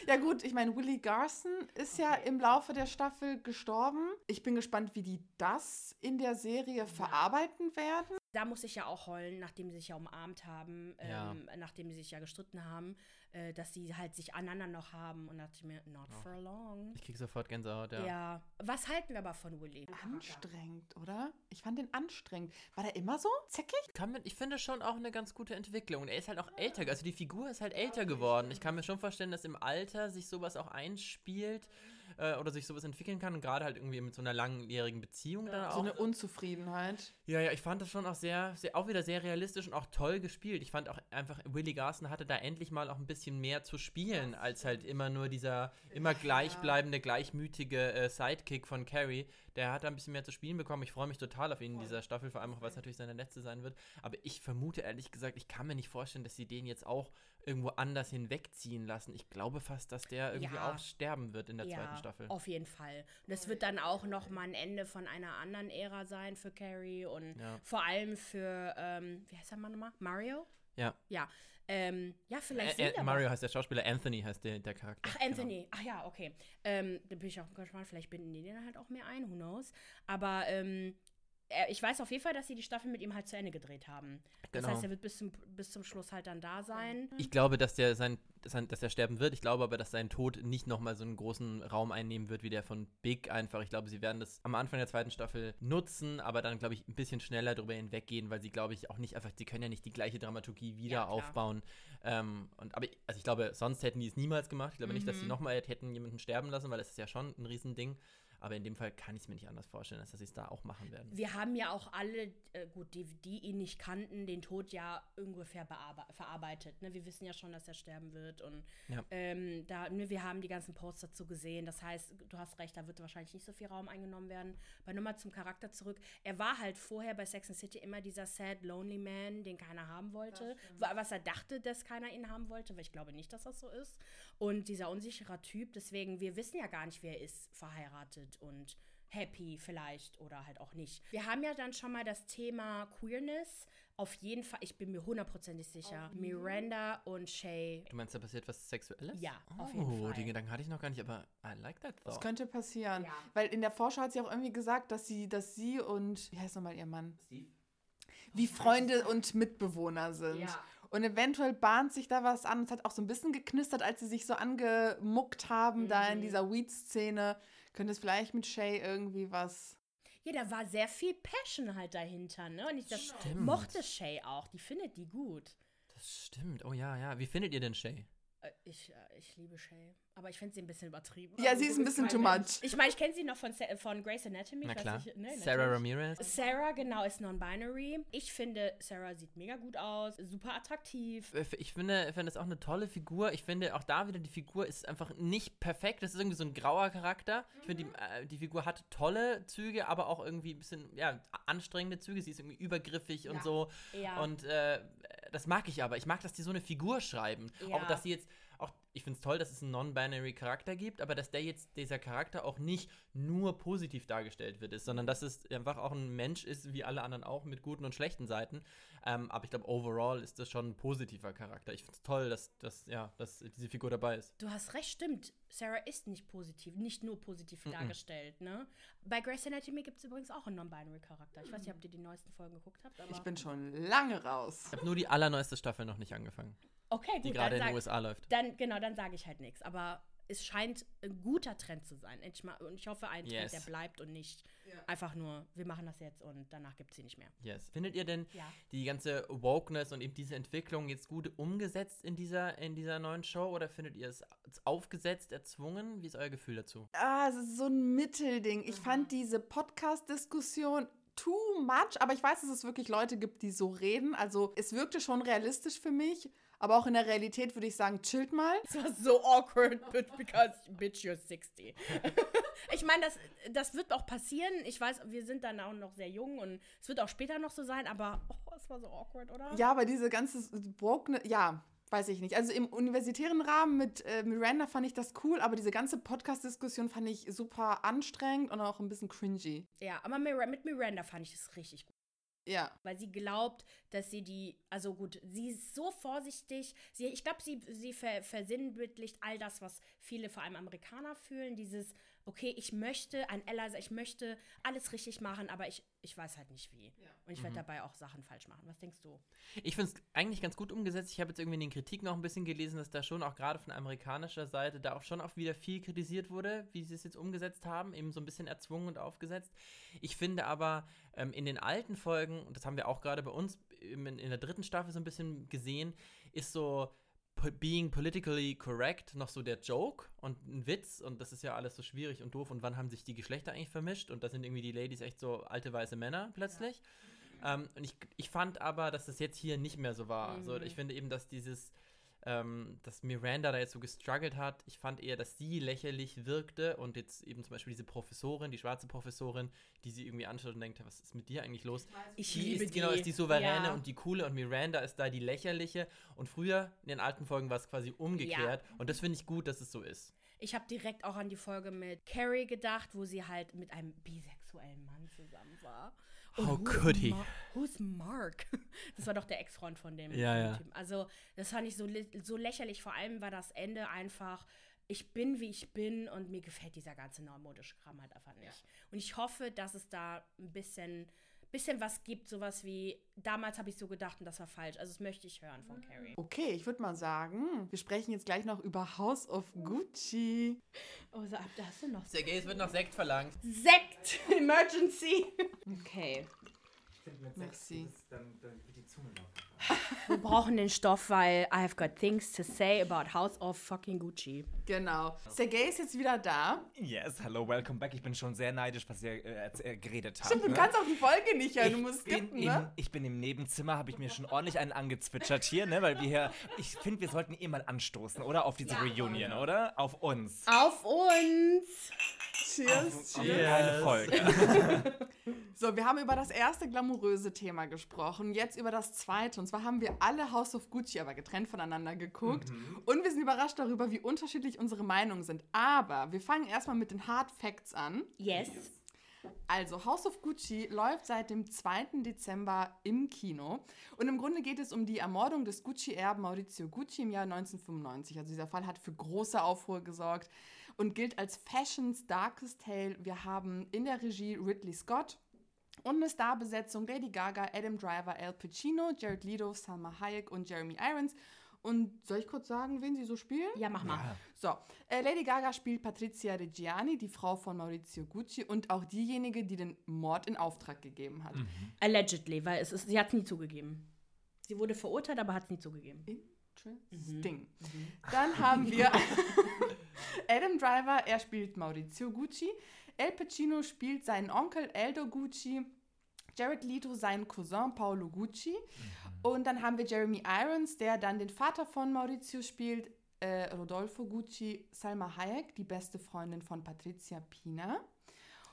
ja gut, ich meine, Willie Garson ist ja im Laufe der Staffel gestorben. Ich bin gespannt, wie die das in der Serie verarbeiten werden. Da muss ich ja auch heulen, nachdem sie sich ja umarmt haben, Ja. ähm, nachdem sie sich ja gestritten haben, äh, dass sie halt sich aneinander noch haben. Und da dachte ich mir, not for long. Ich krieg sofort Gänsehaut, ja. Ja. Was halten wir aber von Willy? Anstrengend, oder? Ich fand den anstrengend. War der immer so zickig? Kann man, ich finde schon auch eine ganz gute Entwicklung. Und er ist halt auch älter, also die Figur ist halt älter geworden. Ich kann mir schon vorstellen, dass im Alter sich sowas auch einspielt äh, oder sich sowas entwickeln kann. Und gerade halt irgendwie mit so einer langjährigen Beziehung dann auch. So eine Unzufriedenheit. Ja, ja, ich fand das schon auch sehr, sehr, auch wieder sehr realistisch und auch toll gespielt. Ich fand auch einfach, Willie Garson hatte da endlich mal auch ein bisschen mehr zu spielen, als halt immer nur dieser immer gleichbleibende, gleichmütige äh, Sidekick von Carrie. Der hat da ein bisschen mehr zu spielen bekommen. Ich freue mich total auf ihn in dieser Staffel, vor allem auch, weil es natürlich seine letzte sein wird. Aber ich vermute ehrlich gesagt, ich kann mir nicht vorstellen, dass sie den jetzt auch irgendwo anders hinwegziehen lassen. Ich glaube fast, dass der irgendwie Ja. auch sterben wird in der zweiten Staffel. Auf jeden Fall. Und das wird dann auch noch mal ein Ende von einer anderen Ära sein für Carrie und Ja. vor allem für, ähm, wie heißt der Mann nochmal? Mario? Ja. Ja. Ähm, ja, vielleicht Ä Mario heißt der Schauspieler, Anthony heißt der, der Charakter. Ach, Anthony. Ach ja, okay. Ähm, da bin ich auch gespannt. Vielleicht binden die den halt auch mehr ein, who knows. Aber ähm, ich weiß auf jeden Fall, dass sie die Staffel mit ihm halt zu Ende gedreht haben. Das Genau. heißt, er wird bis zum, bis zum Schluss halt dann da sein. Ich glaube, dass der sein, sein, dass er sterben wird. Ich glaube aber, dass sein Tod nicht nochmal so einen großen Raum einnehmen wird wie der von Big einfach. Ich glaube, sie werden das am Anfang der zweiten Staffel nutzen, aber dann, glaube ich, ein bisschen schneller drüber hinweggehen, weil sie, glaube ich, auch nicht einfach, sie können ja nicht die gleiche Dramaturgie wieder Ja, aufbauen. Ähm, und, aber, ich- also ich glaube, sonst hätten die es niemals gemacht. Ich glaube nicht, dass sie Mhm. nochmal hätten jemanden sterben lassen, weil das ist ja schon ein Riesending. Aber in dem Fall kann ich es mir nicht anders vorstellen, als dass sie es da auch machen werden. Wir haben ja auch alle, äh, gut, die, die ihn nicht kannten, den Tod ja ungefähr verarbeitet. Ne? Wir wissen ja schon, dass er sterben wird. Und Ja. ähm, da, ne, wir haben die ganzen Posts dazu gesehen. Das heißt, du hast recht, da wird wahrscheinlich nicht so viel Raum eingenommen werden. Aber nur mal zum Charakter zurück. Er war halt vorher bei Sex and City immer dieser sad, lonely man, den keiner haben wollte. Wa- Was er dachte, dass keiner ihn haben wollte, weil ich glaube nicht, dass das so ist. Und dieser unsichere Typ, deswegen, wir wissen ja gar nicht, wer er ist, verheiratet und happy vielleicht oder halt auch nicht. Wir haben ja dann schon mal das Thema Queerness. Auf jeden Fall, ich bin mir hundertprozentig sicher, Miranda und Shay. Du meinst, da passiert was Sexuelles? Ja, auf jeden Oh, Fall. den Gedanken hatte ich noch gar nicht, aber I like that Das thought. könnte passieren. Ja. Weil in der Vorschau hat sie auch irgendwie gesagt, dass sie, dass sie und, wie heißt nochmal ihr Mann? Wie Freunde und Mitbewohner sind. Ja. Und eventuell bahnt sich da was an. Es hat auch so ein bisschen geknistert, als sie sich so angemuckt haben, da Mhm. in dieser Weed-Szene. Könnte es vielleicht mit Shay irgendwie was. Ja, da war sehr viel Passion halt dahinter, ne? Und ich das Stimmt. mochte Shay auch. Die findet die gut. Das stimmt. Oh ja, ja. Wie findet ihr denn Shay? Äh, Ich, äh, ich liebe Shay. Aber ich finde sie ein bisschen übertrieben. Ja, sie ist ein bisschen too much. Ich meine, ich kenne sie noch von, Sa- von Grey's Anatomy. Na ich klar. nicht, ne, Sarah natürlich. Ramirez. Sarah, genau, ist non-binary. Ich finde, Sarah sieht mega gut aus, super attraktiv. Äh, Ich finde, ich finde das auch eine tolle Figur. Ich finde auch da wieder, die Figur ist einfach nicht perfekt. Das ist irgendwie so ein grauer Charakter. Ich finde, die, äh, die Figur hat tolle Züge, aber auch irgendwie ein bisschen, ja, anstrengende Züge. Sie ist irgendwie übergriffig und so. Ja. Und äh, das mag ich aber. Ich mag, dass die so eine Figur schreiben. Ja. Auch, dass sie jetzt, ich finde es toll, dass es einen non-binary Charakter gibt, aber dass der jetzt, dieser Charakter auch nicht nur positiv dargestellt wird, ist, sondern dass es einfach auch ein Mensch ist, wie alle anderen auch, mit guten und schlechten Seiten. Ähm, aber ich glaube, overall ist das schon ein positiver Charakter. Ich finde es toll, dass, dass, ja, dass diese Figur dabei ist. Du hast recht, stimmt. Sarah ist nicht positiv, nicht nur positiv dargestellt, ne? Bei Grey's Anatomy gibt es übrigens auch einen non-binary Charakter. Ich weiß nicht, ob ihr die neuesten Folgen geguckt habt, aber Ich bin schon lange raus. Ich habe nur die allerneueste Staffel noch nicht angefangen, okay, die gut, gerade dann, in den USA läuft. dann genau, dann sage ich halt nichts. Aber es scheint ein guter Trend zu sein. Und ich hoffe, ein Trend, Yes. der bleibt und nicht einfach nur, wir machen das jetzt und danach gibt es sie nicht mehr. Yes. Findet ihr denn Ja. die ganze Wokeness und eben diese Entwicklung jetzt gut umgesetzt in dieser, in dieser neuen Show oder findet ihr es aufgesetzt, erzwungen? Wie ist euer Gefühl dazu? Ah, es ist so ein Mittelding. Ich fand diese Podcast-Diskussion too much, aber ich weiß, dass es wirklich Leute gibt, die so reden. Also es wirkte schon realistisch für mich, aber auch in der Realität würde ich sagen, chillt mal. Es war so awkward, because bitch, you're 60. ich meine, das, das wird auch passieren. Ich weiß, wir sind dann auch noch sehr jung und es wird auch später noch so sein, aber oh, es war so awkward, oder? Ja, aber diese ganze Woke, ja, weiß ich nicht. Also im universitären Rahmen mit äh, Miranda fand ich das cool, aber diese ganze Podcast-Diskussion fand ich super anstrengend und auch ein bisschen cringy. Ja, aber mit Miranda fand ich das richtig gut. Ja. Weil sie glaubt, dass sie die, also gut, sie ist so vorsichtig. Sie, ich glaube, sie, sie ver, versinnbildlicht all das, was viele, vor allem Amerikaner, fühlen. Dieses, okay, ich möchte ein sein, ich möchte alles richtig machen, aber ich, ich weiß halt nicht wie. Und ich werde dabei auch Sachen falsch machen. Was denkst du? Ich finde es eigentlich ganz gut umgesetzt. Ich habe jetzt irgendwie in den Kritiken noch ein bisschen gelesen, dass da schon auch gerade von amerikanischer Seite da auch schon auch wieder viel kritisiert wurde, wie sie es jetzt umgesetzt haben, eben so ein bisschen erzwungen und aufgesetzt. Ich finde aber ähm, in den alten Folgen, und das haben wir auch gerade bei uns in, in der dritten Staffel so ein bisschen gesehen, ist so being politically correct noch so der Joke und ein Witz und das ist ja alles so schwierig und doof und wann haben sich die Geschlechter eigentlich vermischt und da sind irgendwie die Ladies echt so alte weiße Männer plötzlich. Ähm, und ich, ich fand aber, dass das jetzt hier nicht mehr so war. So, ich finde eben, dass dieses, ähm, dass Miranda da jetzt so gestruggelt hat, ich fand eher, dass sie lächerlich wirkte und jetzt eben zum Beispiel diese Professorin, die schwarze Professorin, die sie irgendwie anschaut und denkt, was ist mit dir eigentlich los? Ich die liebe ist, Genau, ist die souveräne Ja. und die coole und Miranda ist da die lächerliche. Und früher in den alten Folgen war es quasi umgekehrt. Und das finde ich gut, dass es so ist. Ich habe direkt auch an die Folge mit Carrie gedacht, wo sie halt mit einem bisexuellen Mann zusammen war. How who's could he? Ma- Who's Mark? Das war doch der Ex-Freund von dem, Ja, ja. Typen. Also, das fand ich so, so lächerlich. Vor allem war das Ende einfach, ich bin, wie ich bin und mir gefällt dieser ganze neumodische Kram halt einfach nicht. Und ich hoffe, dass es da ein bisschen, bisschen was gibt, sowas wie, damals habe ich so gedacht und das war falsch. Also, das möchte ich hören von Carrie. Okay, ich würde mal sagen, wir sprechen jetzt gleich noch über House of Gucci. Oh, so, da hast du noch Sergei, es wird noch Sekt verlangt. Sekt! Emergency! Okay. Merci. Wir brauchen den Stoff, weil I have got things to say about House of fucking Gucci. Genau. Sergei ist jetzt wieder da. Yes, hello, welcome back. Ich bin schon sehr neidisch, was ihr äh, äh, geredet habt. Stimmt, du ne? kannst auch die Folge nicht hören, du Ich musst bin skippen, im, ne? Ich bin im Nebenzimmer, habe ich mir schon ordentlich einen angezwitschert hier, ne? Weil wir hier, ich finde, wir sollten eh mal anstoßen, oder? Auf diese Reunion, oder? Auf uns. Auf uns! Cheers, Auf cheers. eine Folge. So, wir haben über das erste glamouröse Thema gesprochen, jetzt über das zweite. Und zwar haben wir alle House of Gucci aber getrennt voneinander geguckt. Und wir sind überrascht darüber, wie unterschiedlich unsere Meinungen sind. Aber wir fangen erstmal mit den Hard Facts an. Yes. Also, House of Gucci läuft seit dem 2. Dezember im Kino. Und im Grunde geht es um die Ermordung des Gucci-Erben Maurizio Gucci im Jahr 1995. Also, dieser Fall hat für große Aufruhr gesorgt und gilt als Fashions Darkest Tale. Wir haben in der Regie Ridley Scott. Und eine Starbesetzung Lady Gaga, Adam Driver, Al Pacino, Jared Leto, Salma Hayek und Jeremy Irons. Und soll ich kurz sagen, wen sie so spielen? Ja, mach mal. So, äh, Lady Gaga spielt Patrizia Reggiani, die Frau von Maurizio Gucci und auch diejenige, die den Mord in Auftrag gegeben hat. Allegedly, weil es ist, sie hat es nie zugegeben. Sie wurde verurteilt, aber hat es nie zugegeben. Interesting. Dann haben wir Adam Driver, er spielt Maurizio Gucci. El Pacino spielt seinen Onkel Aldo Gucci. Jared Leto seinen Cousin Paolo Gucci. Und dann haben wir Jeremy Irons, der dann den Vater von Maurizio spielt, äh, Rodolfo Gucci, Salma Hayek, die beste Freundin von Patrizia Pina.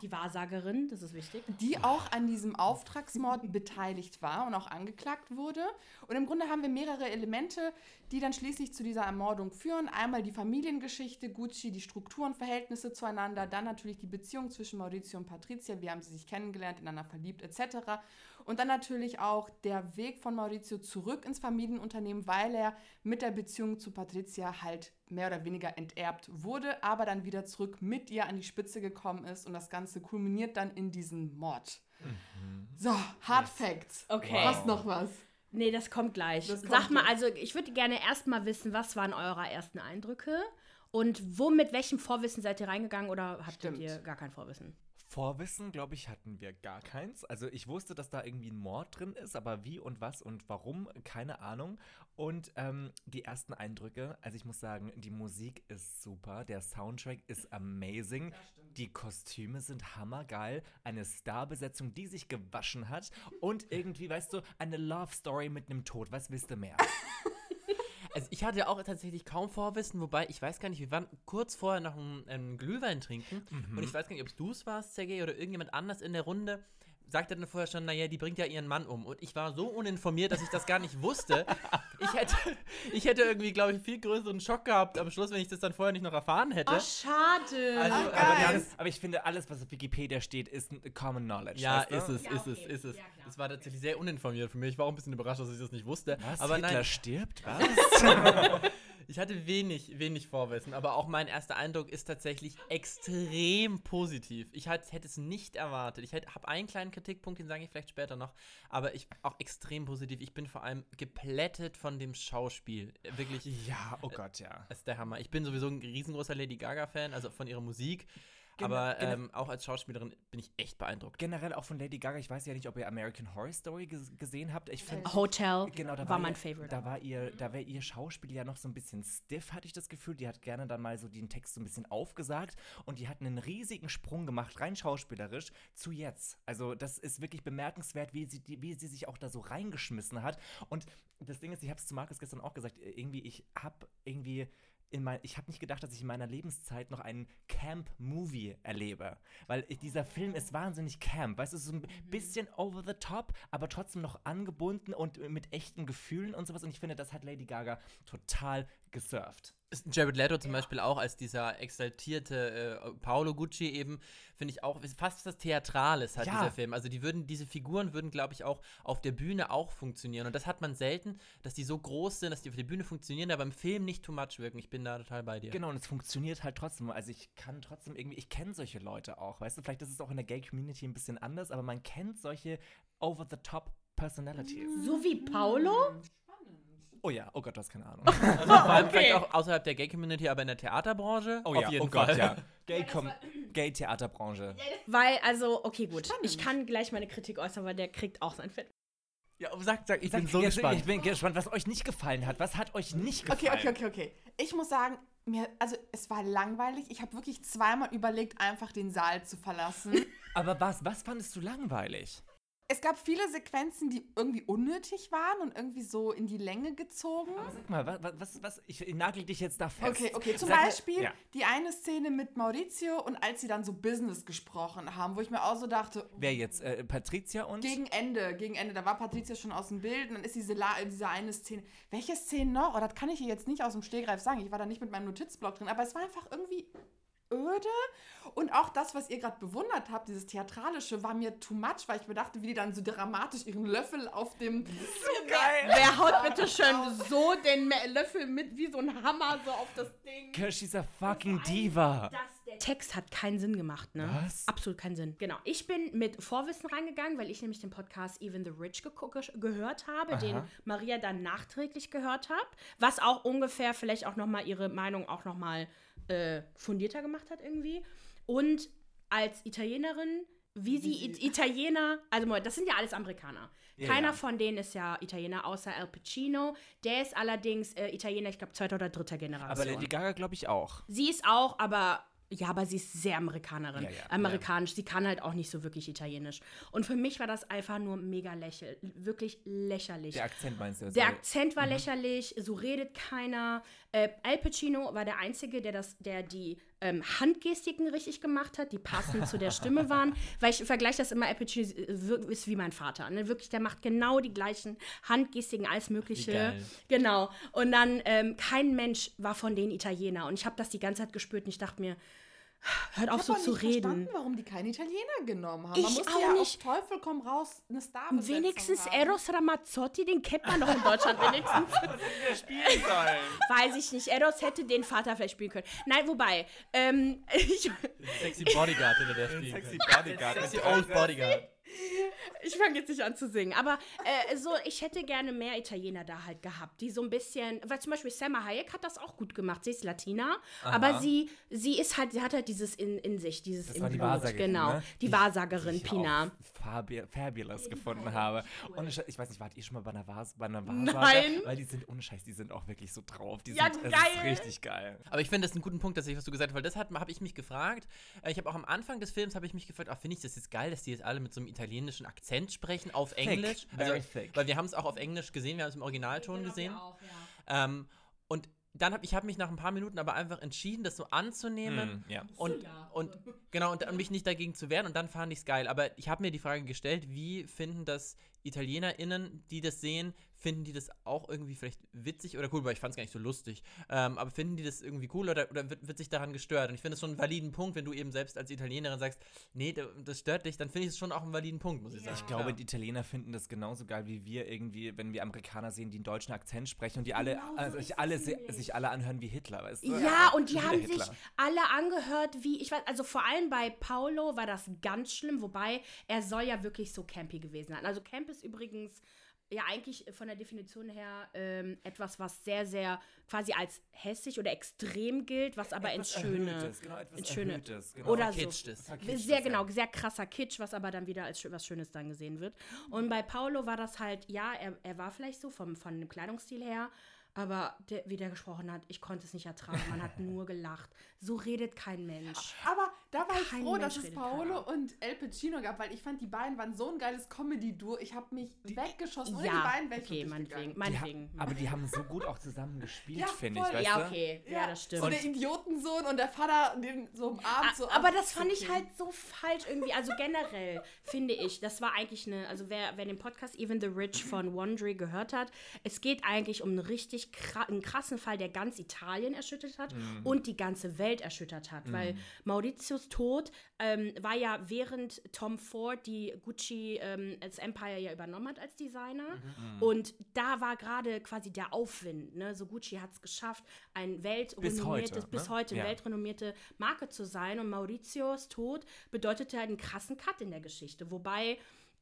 Die Wahrsagerin, das ist wichtig. die auch an diesem Auftragsmord beteiligt war und auch angeklagt wurde. Und im Grunde haben wir mehrere Elemente, die dann schließlich zu dieser Ermordung führen. Einmal die Familiengeschichte Gucci, die Strukturen, Verhältnisse zueinander, dann natürlich die Beziehung zwischen Maurizio und Patrizia, wie haben sie sich kennengelernt, ineinander verliebt etc. Und dann natürlich auch der Weg von Maurizio zurück ins Familienunternehmen, weil er mit der Beziehung zu Patrizia halt mehr oder weniger enterbt wurde, aber dann wieder zurück mit ihr an die Spitze gekommen ist und das Ganze kulminiert dann in diesen Mord. So, Hard Facts. Okay. Hast noch was? Nee, das kommt gleich. Das kommt Sag mal, also ich würde gerne erstmal wissen, was waren eure ersten Eindrücke? Und wo, mit welchem Vorwissen seid ihr reingegangen oder hattet Stimmt. ihr gar kein Vorwissen? Vorwissen, glaube ich, hatten wir gar keins. Also ich wusste, dass da irgendwie ein Mord drin ist, aber wie und was und warum, keine Ahnung. Und ähm, die ersten Eindrücke, also ich muss sagen, die Musik ist super, der Soundtrack ist amazing, die Kostüme sind hammergeil, eine Starbesetzung, die sich gewaschen hat und irgendwie, weißt du, eine Love Story mit einem Tod. Was willst du mehr? Also ich hatte auch tatsächlich kaum Vorwissen, wobei ich weiß gar nicht, wir waren kurz vorher noch einen, einen Glühwein trinken. Und ich weiß gar nicht, ob du es warst, Sergej, oder irgendjemand anders in der Runde, sagte dann vorher schon, naja, die bringt ja ihren Mann um. Und ich war so uninformiert, dass ich das gar nicht wusste. Ich hätte, ich hätte irgendwie, glaube ich, viel größeren Schock gehabt am Schluss, wenn ich das dann vorher nicht noch erfahren hätte. Oh, schade. Also, Ah, aber, ganz, aber ich finde, alles, was auf Wikipedia steht, ist Common Knowledge. Ja, weißt du? ist es, Ja, ist es, ist es. Ja, klar. Es war tatsächlich sehr uninformiert für mich. Ich war auch ein bisschen überrascht, dass ich das nicht wusste. Was? Aber Hitler nein, stirbt? Was? ich hatte wenig, wenig Vorwissen. Aber auch mein erster Eindruck ist tatsächlich extrem positiv. Ich halt, hätte es nicht erwartet. Ich habe einen kleinen Kritikpunkt, den sage ich vielleicht später noch. Aber ich auch extrem positiv. Ich bin vor allem geplättet von dem Schauspiel. Wirklich. ja, oh Gott, ja. Ist der Hammer. Ich bin sowieso ein riesengroßer Lady Gaga-Fan, also von ihrer Musik. Gena- aber ähm, auch als Schauspielerin bin ich echt beeindruckt. Generell auch von Lady Gaga, ich weiß ja nicht, ob ihr American Horror Story ges- gesehen habt. Ich finde. Hotel Genau, da war mein ihr, Favorite. Da war ihr, da wäre ihr Schauspiel ja noch so ein bisschen stiff, hatte ich das Gefühl. Die hat gerne dann mal so den Text so ein bisschen aufgesagt und die hat einen riesigen Sprung gemacht, rein schauspielerisch, zu jetzt. Also das ist wirklich bemerkenswert, wie sie, die, wie sie sich auch da so reingeschmissen hat. Und das Ding ist, ich habe es zu Markus gestern auch gesagt, irgendwie, ich habe irgendwie mein, ich habe nicht gedacht, dass ich in meiner Lebenszeit noch einen Camp-Movie erlebe. Weil ich- dieser Film ist wahnsinnig Camp. Weißt du, es ist so ein bisschen over the top, aber trotzdem noch angebunden und mit echten Gefühlen und sowas. Und ich finde, das hat Lady Gaga total gesurft. Ist Jared Leto zum Beispiel auch als dieser exaltierte äh, Paolo Gucci eben, finde ich auch, ist fast was Theatrales hat Ja. dieser Film. Also die würden, diese Figuren würden, glaube ich, auch auf der Bühne auch funktionieren. Und das hat man selten, dass die so groß sind, dass die auf der Bühne funktionieren, aber im Film nicht too much wirken. Ich bin da total bei dir. Genau, und es funktioniert halt trotzdem. Also ich kann trotzdem irgendwie, ich kenne solche Leute auch. Weißt du, vielleicht ist es auch in der Gay-Community ein bisschen anders, aber man kennt solche over-the-top Personalities. so wie Paolo? Oh ja, oh Gott, du hast keine Ahnung. Also vor allem vielleicht auch außerhalb der Gay-Community, aber in der Theaterbranche Oh auf ja, jeden oh Gott, Fall. ja. Gay-Com- Gay-Theaterbranche. Weil, also, okay, gut. Ich kann gleich meine Kritik äußern, weil der kriegt auch sein Fett. Ja, sag, sag, ich bin Sag- so jetzt- gespannt. Ich bin gespannt, was euch nicht gefallen hat. Was hat euch nicht Okay, gefallen? okay, okay, okay. Ich muss sagen, mir, also es war langweilig. Ich habe wirklich zweimal überlegt, einfach den Saal zu verlassen. Aber was, was fandest du langweilig? Es gab viele Sequenzen, die irgendwie unnötig waren und irgendwie so in die Länge gezogen. Sag mal, was, was, was ich nagel dich jetzt da fest. Okay, okay. Zum Sag mal- Beispiel ja. die eine Szene mit Maurizio und als sie dann so Business gesprochen haben, wo ich mir auch so dachte, Wer jetzt? Äh, Patricia und? gegen Ende, gegen Ende, da war Patricia schon aus dem Bild und dann ist diese, La diese eine Szene. Welche Szene noch? Oh, das kann ich hier jetzt nicht aus dem Stehgreif sagen. Ich war da nicht mit meinem Notizblock drin, aber es war einfach irgendwie öde. Und auch das, was ihr gerade bewundert habt, dieses Theatralische, war mir too much, weil ich mir dachte, wie die dann so dramatisch ihren Löffel auf dem. so geil. Wer haut bitte schön so den Löffel mit wie so ein Hammer so auf das Ding? Kirsch, she's a fucking Diva. Der Text hat keinen Sinn gemacht, ne? Was? Absolut keinen Sinn. Genau. Ich bin mit Vorwissen reingegangen, weil ich nämlich den Podcast Even the Rich geguckt, gehört habe, den Maria dann nachträglich gehört hat, was auch ungefähr vielleicht auch nochmal ihre Meinung auch nochmal äh, fundierter gemacht hat irgendwie. Und als Italienerin, wie sie It Italiener, also das sind ja alles Amerikaner. Ja, Keiner ja. von denen ist ja Italiener, außer Al Pacino. Der ist allerdings äh, Italiener, ich glaube, zweiter oder dritter Generation. Aber Lady Gaga glaube ich auch. Sie ist auch, aber ja, aber sie ist sehr Amerikanerin. Ja, ja, Amerikanisch. Sie kann halt auch nicht so wirklich Italienisch. Und für mich war das einfach nur mega lächerlich. Wirklich lächerlich. Der Akzent meinst du jetzt? Der. Akzent war lächerlich, so redet keiner. Äh, Al Pacino war der Einzige, der, das, der die ähm, Handgestiken richtig gemacht hat, die passend zu der Stimme waren. Weil ich vergleiche das immer, Al Pacino äh, ist wie mein Vater. Ne? Wirklich, der macht genau die gleichen Handgestiken, alles Mögliche. Genau. Und dann, ähm, kein Mensch war von denen Italiener. Und ich habe das die ganze Zeit gespürt und ich dachte mir, hört auf Ich so zu nicht reden. verstanden, warum die keinen Italiener genommen haben. Ich Man musste auch ja nicht. auf Teufel komm raus eine Star Wenigstens Eros Ramazzotti, den kennt man doch in Deutschland wenigstens. spielen sollen. Weiß ich nicht. Eros hätte den Vater vielleicht spielen können. Nein, wobei, ähm, ich, Sexy Bodyguard hinter der spielen Sexy. Bodyguard. Sexy Old Bodyguard. Ich fange jetzt nicht an zu singen. Aber äh, so, ich hätte gerne mehr Italiener da halt gehabt, die so ein bisschen, weil zum Beispiel Selma Hayek hat das auch gut gemacht. Sie ist Latina, aber sie, sie ist halt, sie hat halt dieses in, in sich, dieses Das im war die Blut, genau. ne? Die Die- Wahrsagerin Pina. Auch fabi fabulous gefunden habe. Und ich, ich weiß nicht, wart ihr schon mal bei einer, Vars bei einer Nein. Wahrsager? Weil die sind, ohne Scheiß, die sind auch wirklich so drauf. Die Ja, sind, geil. ist richtig geil. Aber ich finde das einen guten Punkt, dass ich, was du gesagt hast, weil das habe ich mich gefragt. Äh, Ich habe auch am Anfang des Films habe ich mich gefragt, ach, finde ich das jetzt geil, dass die jetzt alle mit so einem italienischen Akzent sprechen auf Englisch. Also, very thick. Weil wir haben es auch auf Englisch gesehen, wir haben es im Originalton gesehen. Ähm, und dann habe ich hab mich nach ein paar Minuten aber einfach entschieden, das so anzunehmen. Mm, ja. Und, und genau, und, und mich nicht dagegen zu wehren. Und dann fand ich es geil. Aber ich habe mir die Frage gestellt, wie finden das ItalienerInnen, die das sehen, finden die das auch irgendwie vielleicht witzig oder cool, weil ich fand es gar nicht so lustig. Ähm, aber finden die das irgendwie cool oder, oder wird, wird sich daran gestört? Und ich finde es schon einen validen Punkt, wenn du eben selbst als Italienerin sagst, nee, da- das stört dich, dann finde ich es schon auch einen validen Punkt, muss ich sagen. Ich glaube, Ja. die Italiener finden das genauso geil wie wir irgendwie, wenn wir Amerikaner sehen, die einen deutschen Akzent sprechen und die alle, Genau so also sich alle, sich alle anhören wie Hitler, weißt du? Ja, und die haben Hitler. sich alle angehört, wie, ich weiß, also vor allem bei Paulo war das ganz schlimm, wobei er soll ja wirklich so campy gewesen sein. Also Camp ist übrigens ja eigentlich von der Definition her ähm, etwas, was sehr, sehr quasi als hässlich oder extrem gilt, was aber ins Etwas Schöne, Erhöhtes, genau, etwas ins Schöne Erhöhtes, genau. oder so. Kitschtes. Sehr genau, sehr krasser Kitsch, was aber dann wieder als was Schönes dann gesehen wird. Und bei Paulo war das halt, ja, er, er war vielleicht so vom, von dem Kleidungsstil her, aber der, wie der gesprochen hat, ich konnte es nicht ertragen. Man hat nur gelacht. So redet kein Mensch. Aber da war ich froh, Mensch dass es Paolo keiner. und El Pacino gab, weil ich fand, die beiden waren so ein geiles Comedy-Duo. Ich habe mich weggeschossen. Ohne die Ja, beiden wäre ich okay, meinetwegen. Die meinetwegen. aber die haben so gut auch zusammen gespielt, Ja, finde ich, weißt ja, okay. Ja, das stimmt. So der Idiotensohn und der Vater, den so umarmt. So, Ah, aber ach, das fand ich halt so falsch irgendwie. Also generell finde ich, das war eigentlich eine, also wer, wer den Podcast Even the Rich von Wondery gehört hat, es geht eigentlich um einen richtig kra einen krassen Fall, der ganz Italien erschüttert hat und die ganze Welt erschüttert hat. Weil Mauritius Tod ähm, war ja während Tom Ford die Gucci ähm, als Empire ja übernommen hat als Designer. Und da war gerade quasi der Aufwind. Ne? So Gucci hat es geschafft, ein weltrenommiertes, heute, bis ne? heute Ja. weltrenommierte Marke zu sein. Und Mauritius Tod bedeutete einen krassen Cut in der Geschichte. Wobei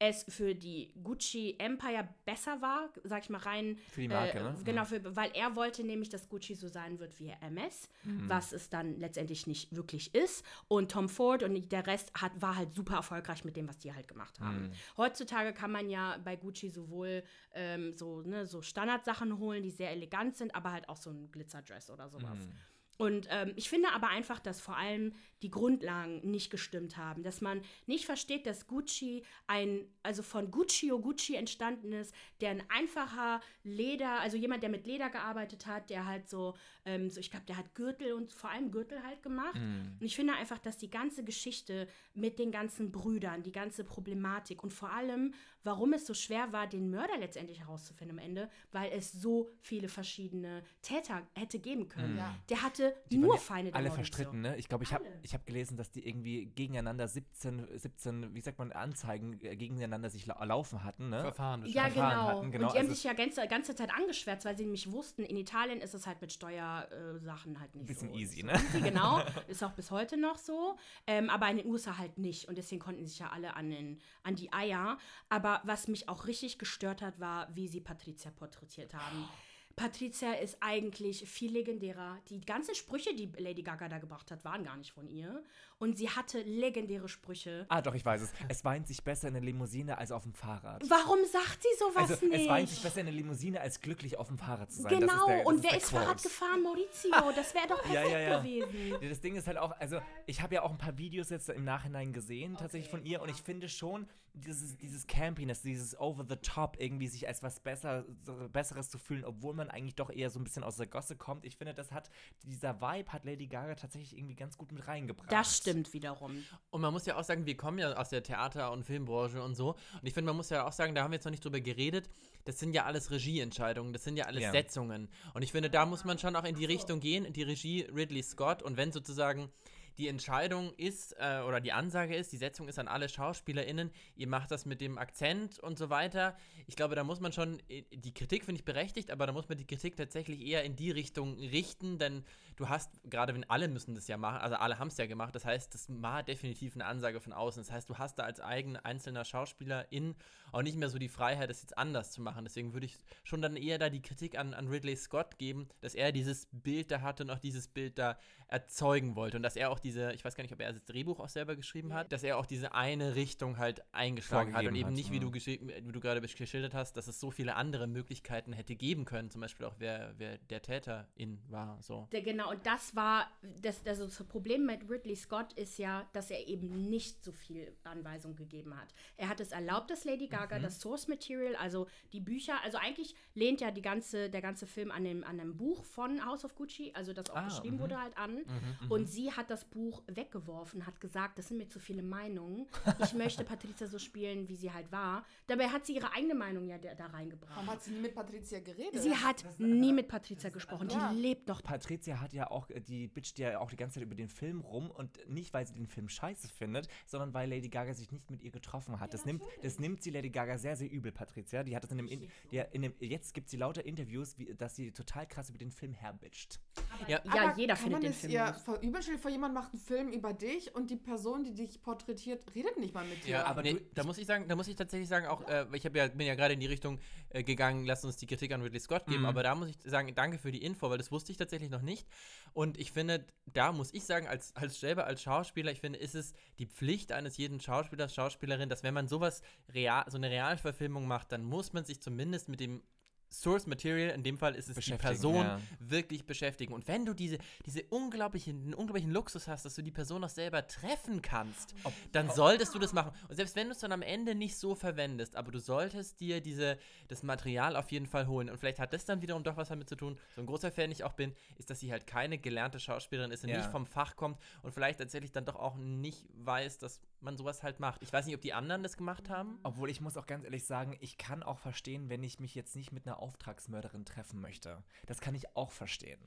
es für die Gucci Empire besser war, sag ich mal rein. Für die Marke, äh, ne? Genau, für, weil er wollte nämlich, dass Gucci so sein wird wie MS, Mhm. was es dann letztendlich nicht wirklich ist. Und Tom Ford und der Rest hat, war halt super erfolgreich mit dem, was die halt gemacht haben. Mhm. Heutzutage kann man ja bei Gucci sowohl ähm, so, ne, so Standardsachen holen, die sehr elegant sind, aber halt auch so ein Glitzerdress oder sowas. Mhm. Und ähm, ich finde aber einfach, dass vor allem die Grundlagen nicht gestimmt haben. Dass man nicht versteht, dass Gucci ein, also von Guccio Gucci entstanden ist, der ein einfacher Leder, also jemand, der mit Leder gearbeitet hat, der halt so, ähm, so ich glaube, der hat Gürtel und vor allem Gürtel halt gemacht. Mhm. Und ich finde einfach, dass die ganze Geschichte mit den ganzen Brüdern, die ganze Problematik und vor allem, warum es so schwer war, den Mörder letztendlich herauszufinden am Ende, weil es so viele verschiedene Täter hätte geben können. Ja. Der hatte Die nur ja Feinde Alle verstritten, ne? Ich glaube, ich habe. Ich hab gelesen, dass die irgendwie gegeneinander 17, 17, wie sagt man, Anzeigen äh, gegeneinander sich la laufen hatten, ne? Verfahren. Ja, Verfahren genau. hatten, genau, Und die haben also- sich ja ganze, ganze Zeit angeschwärzt, weil sie nämlich wussten, in Italien ist es halt mit Steuersachen Sachen halt nicht Bisschen so. easy, so ne? Easy, genau. Ist auch bis heute noch so. Ähm, aber in den USA halt nicht. Und deswegen konnten sich ja alle an, den, an die Eier. Aber was mich auch richtig gestört hat, war, wie sie Patricia porträtiert haben. Patricia ist eigentlich viel legendärer. Die ganzen Sprüche, die Lady Gaga da gebracht hat, waren gar nicht von ihr. Und sie hatte legendäre Sprüche. Ah, doch, ich weiß es. Es weint sich besser in der Limousine als auf dem Fahrrad. Warum sagt sie sowas Also, nicht? es weint sich besser in der Limousine als glücklich auf dem Fahrrad zu sein. Genau, der, und ist wer ist Fahrrad Quote. gefahren? Maurizio. Das wäre doch perfekt Ja, ja, ja. gewesen. Das Ding ist halt auch, also ich habe ja auch ein paar Videos jetzt im Nachhinein gesehen, tatsächlich von ihr, und ich finde schon, dieses, dieses Campiness, dieses over the top, irgendwie sich als was besser, Besseres zu fühlen, obwohl man eigentlich doch eher so ein bisschen aus der Gosse kommt. Ich finde, das hat, dieser Vibe hat Lady Gaga tatsächlich irgendwie ganz gut mit reingebracht. Das stimmt wiederum. Und man muss ja auch sagen, wir kommen ja aus der Theater- und Filmbranche und so. Und ich finde, man muss ja auch sagen, da haben wir jetzt noch nicht drüber geredet. Das sind ja alles Regieentscheidungen, das sind ja alles Ja. Setzungen. Und ich finde, da muss man schon auch in die Richtung gehen, in die Regie Ridley Scott. Und wenn sozusagen die Entscheidung ist, äh, oder die Ansage ist, die Setzung ist an alle SchauspielerInnen, ihr macht das mit dem Akzent und so weiter. Ich glaube, da muss man schon, äh, die Kritik finde ich berechtigt, aber da muss man die Kritik tatsächlich eher in die Richtung richten, denn du hast, gerade wenn alle müssen das ja machen, also alle haben es ja gemacht, das heißt, das war definitiv eine Ansage von außen. Das heißt, du hast da als eigen einzelner SchauspielerIn auch nicht mehr so die Freiheit, das jetzt anders zu machen. Deswegen würde ich schon dann eher da die Kritik an, an Ridley Scott geben, dass er dieses Bild da hatte und auch dieses Bild da erzeugen wollte und dass er auch diese, ich weiß gar nicht, ob er das Drehbuch auch selber geschrieben hat, dass er auch diese eine Richtung halt eingeschlagen hat und eben hat, nicht, wie ja. du, wie du gerade geschildert hast, dass es so viele andere Möglichkeiten hätte geben können, zum Beispiel auch wer, wer der Täterin war, so. Der, genau, und das war, das, das, das Problem mit Ridley Scott ist ja, dass er eben nicht so viel Anweisung gegeben hat. Er hat es erlaubt, dass Lady Gaga Mhm. das Source Material, also die Bücher, also eigentlich lehnt ja die ganze, der ganze Film an dem, an dem Buch von House of Gucci, also das auch Ah, geschrieben mhm. wurde halt an. Und sie hat das Buch weggeworfen, hat gesagt, das sind mir zu viele Meinungen. Ich möchte Patricia so spielen, wie sie halt war. Dabei hat sie ihre eigene Meinung ja da, da reingebracht. Warum hat sie nie mit Patricia geredet? Sie hat nie mit Patricia gesprochen. Ja. Die lebt noch Patricia hat ja auch, äh, die bitcht ja auch die ganze Zeit über den Film rum und nicht, weil sie den Film scheiße findet, sondern weil Lady Gaga sich nicht mit ihr getroffen hat. das, nimmt, das nimmt sie Lady Gaga sehr, sehr übel, Patricia. Die hat das in dem, in, in dem jetzt gibt sie lauter Interviews, wie, dass sie total krass über den Film herbitcht. Ja, Ja, Aber jeder kann findet man den Film ihr gut. verübeln? Vor, jemand macht einen Film über dich und die Person, die dich porträtiert, redet nicht mal mit dir. Ja, aber aber nee, du- da muss ich sagen, da muss ich tatsächlich sagen, auch, äh, ich ja, bin ja gerade in die Richtung äh, gegangen, lasst uns die Kritik an Ridley Scott geben, Mhm. aber da muss ich sagen, danke für die Info, weil das wusste ich tatsächlich noch nicht. Und ich finde, da muss ich sagen, als, als selber als Schauspieler, ich finde, ist es die Pflicht eines jeden Schauspielers, Schauspielerin, dass wenn man sowas real, so eine Realverfilmung macht, dann muss man sich zumindest mit dem Source Material, in dem Fall ist es die Person, ja. wirklich beschäftigen. Und wenn du diese, diese unglaublichen, den unglaublichen Luxus hast, dass du die Person auch selber treffen kannst, dann solltest du das machen. Und selbst wenn du es dann am Ende nicht so verwendest, aber du solltest dir diese, das Material auf jeden Fall holen. Und vielleicht hat das dann wiederum doch was damit zu tun. So ein großer Fan ich auch bin, ist, dass sie halt keine gelernte Schauspielerin ist und Ja. nicht vom Fach kommt und vielleicht tatsächlich dann doch auch nicht weiß, dass man sowas halt macht. Ich weiß nicht, ob die anderen das gemacht haben. Obwohl ich muss auch ganz ehrlich sagen, ich kann auch verstehen, wenn ich mich jetzt nicht mit einer Auftragsmörderin treffen möchte. Das kann ich auch verstehen.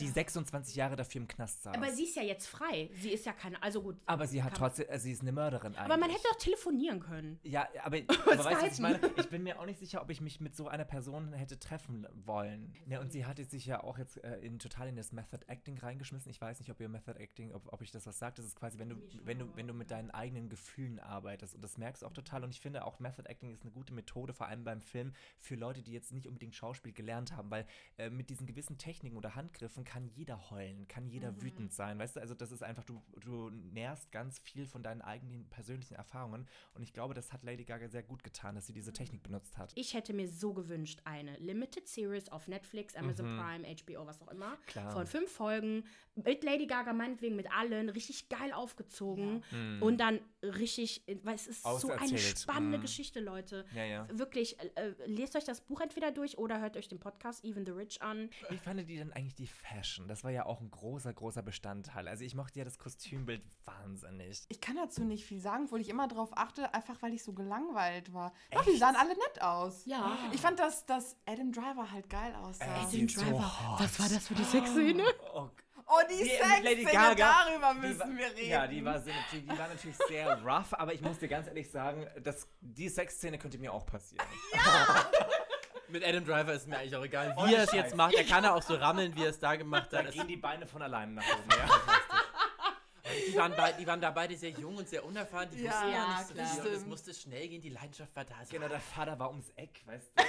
Die 26 Jahre dafür im Knast saß. Aber sie ist ja jetzt frei. Sie ist ja keine, also gut. Aber sie hat trotzdem, äh, sie ist eine Mörderin eigentlich. Aber man hätte doch telefonieren können. Ja, aber, aber weißt du, was ich meine? Ich bin mir auch nicht sicher, ob ich mich mit so einer Person hätte treffen wollen. Ja, und sie hatte sich ja auch jetzt äh, in, total in das Method Acting reingeschmissen. Ich weiß nicht, ob ihr Method Acting, ob, ob ich das was sagt. Das ist quasi, wenn du, wenn du, wenn du mit deinen eigenen Gefühlen arbeitest. Und das merkst du auch total. Und ich finde auch Method Acting ist eine gute Methode, vor allem beim Film, für Leute, die jetzt nicht unbedingt Schauspiel gelernt haben. Weil äh, mit diesen gewissen Techniken oder Handgriffen kann jeder heulen, kann jeder wütend sein. Weißt du, also das ist einfach, du, du nährst ganz viel von deinen eigenen persönlichen Erfahrungen. Und ich glaube, das hat Lady Gaga sehr gut getan, dass sie diese Technik benutzt hat. Ich hätte mir so gewünscht, eine Limited Series auf Netflix, Amazon Prime, HBO, was auch immer. Mhm. Klar. Von fünf Folgen. Mit Lady Gaga, meinetwegen mit allen. Richtig geil aufgezogen. Mhm. Und dann richtig, weil es ist so eine spannende Mhm. Geschichte, Leute. Ja, ja. Wirklich, äh, äh, lest euch das Buch entweder durch oder hört euch den Podcast Even the Rich an. Wie fandet ihr denn eigentlich die Fashion? Das war ja auch ein großer, großer Bestandteil. Also ich mochte ja das Kostümbild wahnsinnig. Ich kann dazu nicht viel sagen, obwohl ich immer darauf achte, einfach weil ich so gelangweilt war. Doch, die sahen alle nett aus. Ja. Ich fand, dass, dass Adam Driver halt geil aussah. Adam so Driver. hot. was war das für die Sexszene? Oh, oh, die, Die, äh, Sexszene, Lady Gaga, darüber müssen war- wir reden. Ja, die war, die, die war natürlich sehr rough, aber ich muss dir ganz ehrlich sagen, dass die Sexszene könnte mir auch passieren. Mit Adam Driver ist mir eigentlich auch egal, wie er es jetzt macht. Er kann ja auch so rammeln, wie er es da gemacht Da hat. Es- gehen die Beine von alleine nach oben. Ja. Die waren, bei, die waren da beide sehr jung und sehr unerfahren. Die Ja, wussten ja, nicht so viel. Es musste schnell gehen, die Leidenschaft war da. Genau, der Vater war ums Eck, weißt du?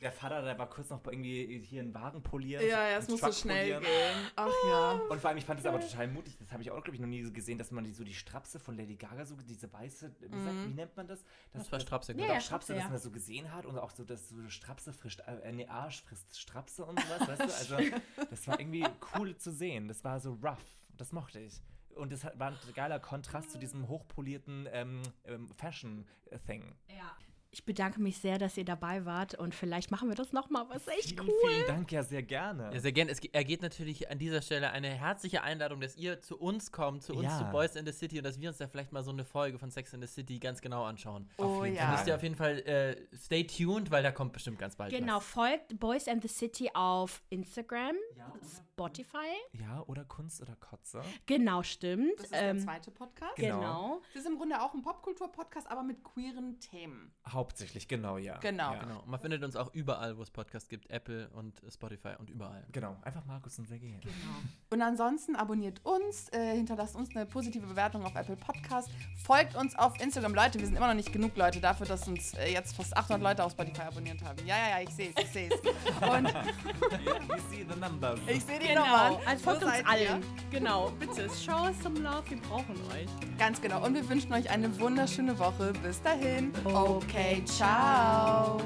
Der Vater, der war kurz noch bei irgendwie hier einen Wagen polieren. Ja, ja, es muss so Truck schnell polieren. gehen. Ach ja. Und vor allem, ich fand das aber total mutig. Das habe ich auch, glaube ich, noch nie so gesehen, dass man die, so die Strapse von Lady Gaga, so diese weiße, wie, sagt, wie nennt man das? Das war Strapse, Genau, Ja, ja, Strapse, Strapse, dass ja. man so gesehen hat und auch so, dass so Strapse frisst, äh, ne, Arsch frisst Strapse und sowas, weißt du? Also, das war irgendwie cool zu sehen. Das war so rough. Das mochte ich. Und das war ein geiler Kontrast zu diesem hochpolierten ähm, ähm, Fashion-Thing. Ja. Ich bedanke mich sehr, dass ihr dabei wart und vielleicht machen wir das nochmal. Was echt Vielen, cool. vielen Dank, ja, sehr gerne. Ja, sehr gerne. Es ge- ergeht natürlich an dieser Stelle eine herzliche Einladung, dass ihr zu uns kommt, zu uns, Ja. zu Boys in the City und dass wir uns da vielleicht mal so eine Folge von Sex in the City ganz genau anschauen. Oh jeden Da ja. müsst ihr auf jeden Fall äh, stay tuned, weil da kommt bestimmt ganz bald Genau, was. folgt Boys and the City auf Instagram, Ja? Spotify. Ja, oder Kunst oder Kotze. Genau, stimmt. Das ist der Ähm, zweite Podcast. Genau. genau. Das ist im Grunde auch ein Popkultur-Podcast, aber mit queeren Themen. Hauptsächlich, genau, ja. Genau. Ja. Genau. Und man findet uns auch überall, wo es Podcasts gibt. Apple und Spotify und überall. Genau, einfach Markus und Sergej. Und ansonsten abonniert uns, äh, hinterlasst uns eine positive Bewertung auf Apple Podcast, folgt uns auf Instagram. Leute, wir sind immer noch nicht genug Leute dafür, dass uns äh, jetzt fast 800 Leute auf Spotify abonniert haben. Ja, ja, ja, ich sehe es, ich sehe es. Und You see the numbers. ich sehe die Genau, Nummern. also Wo folgt uns ihr? allen. Genau, bitte, show us some love, wir brauchen euch. Ganz genau. Und wir wünschen euch eine wunderschöne Woche. Bis dahin. Okay, ciao.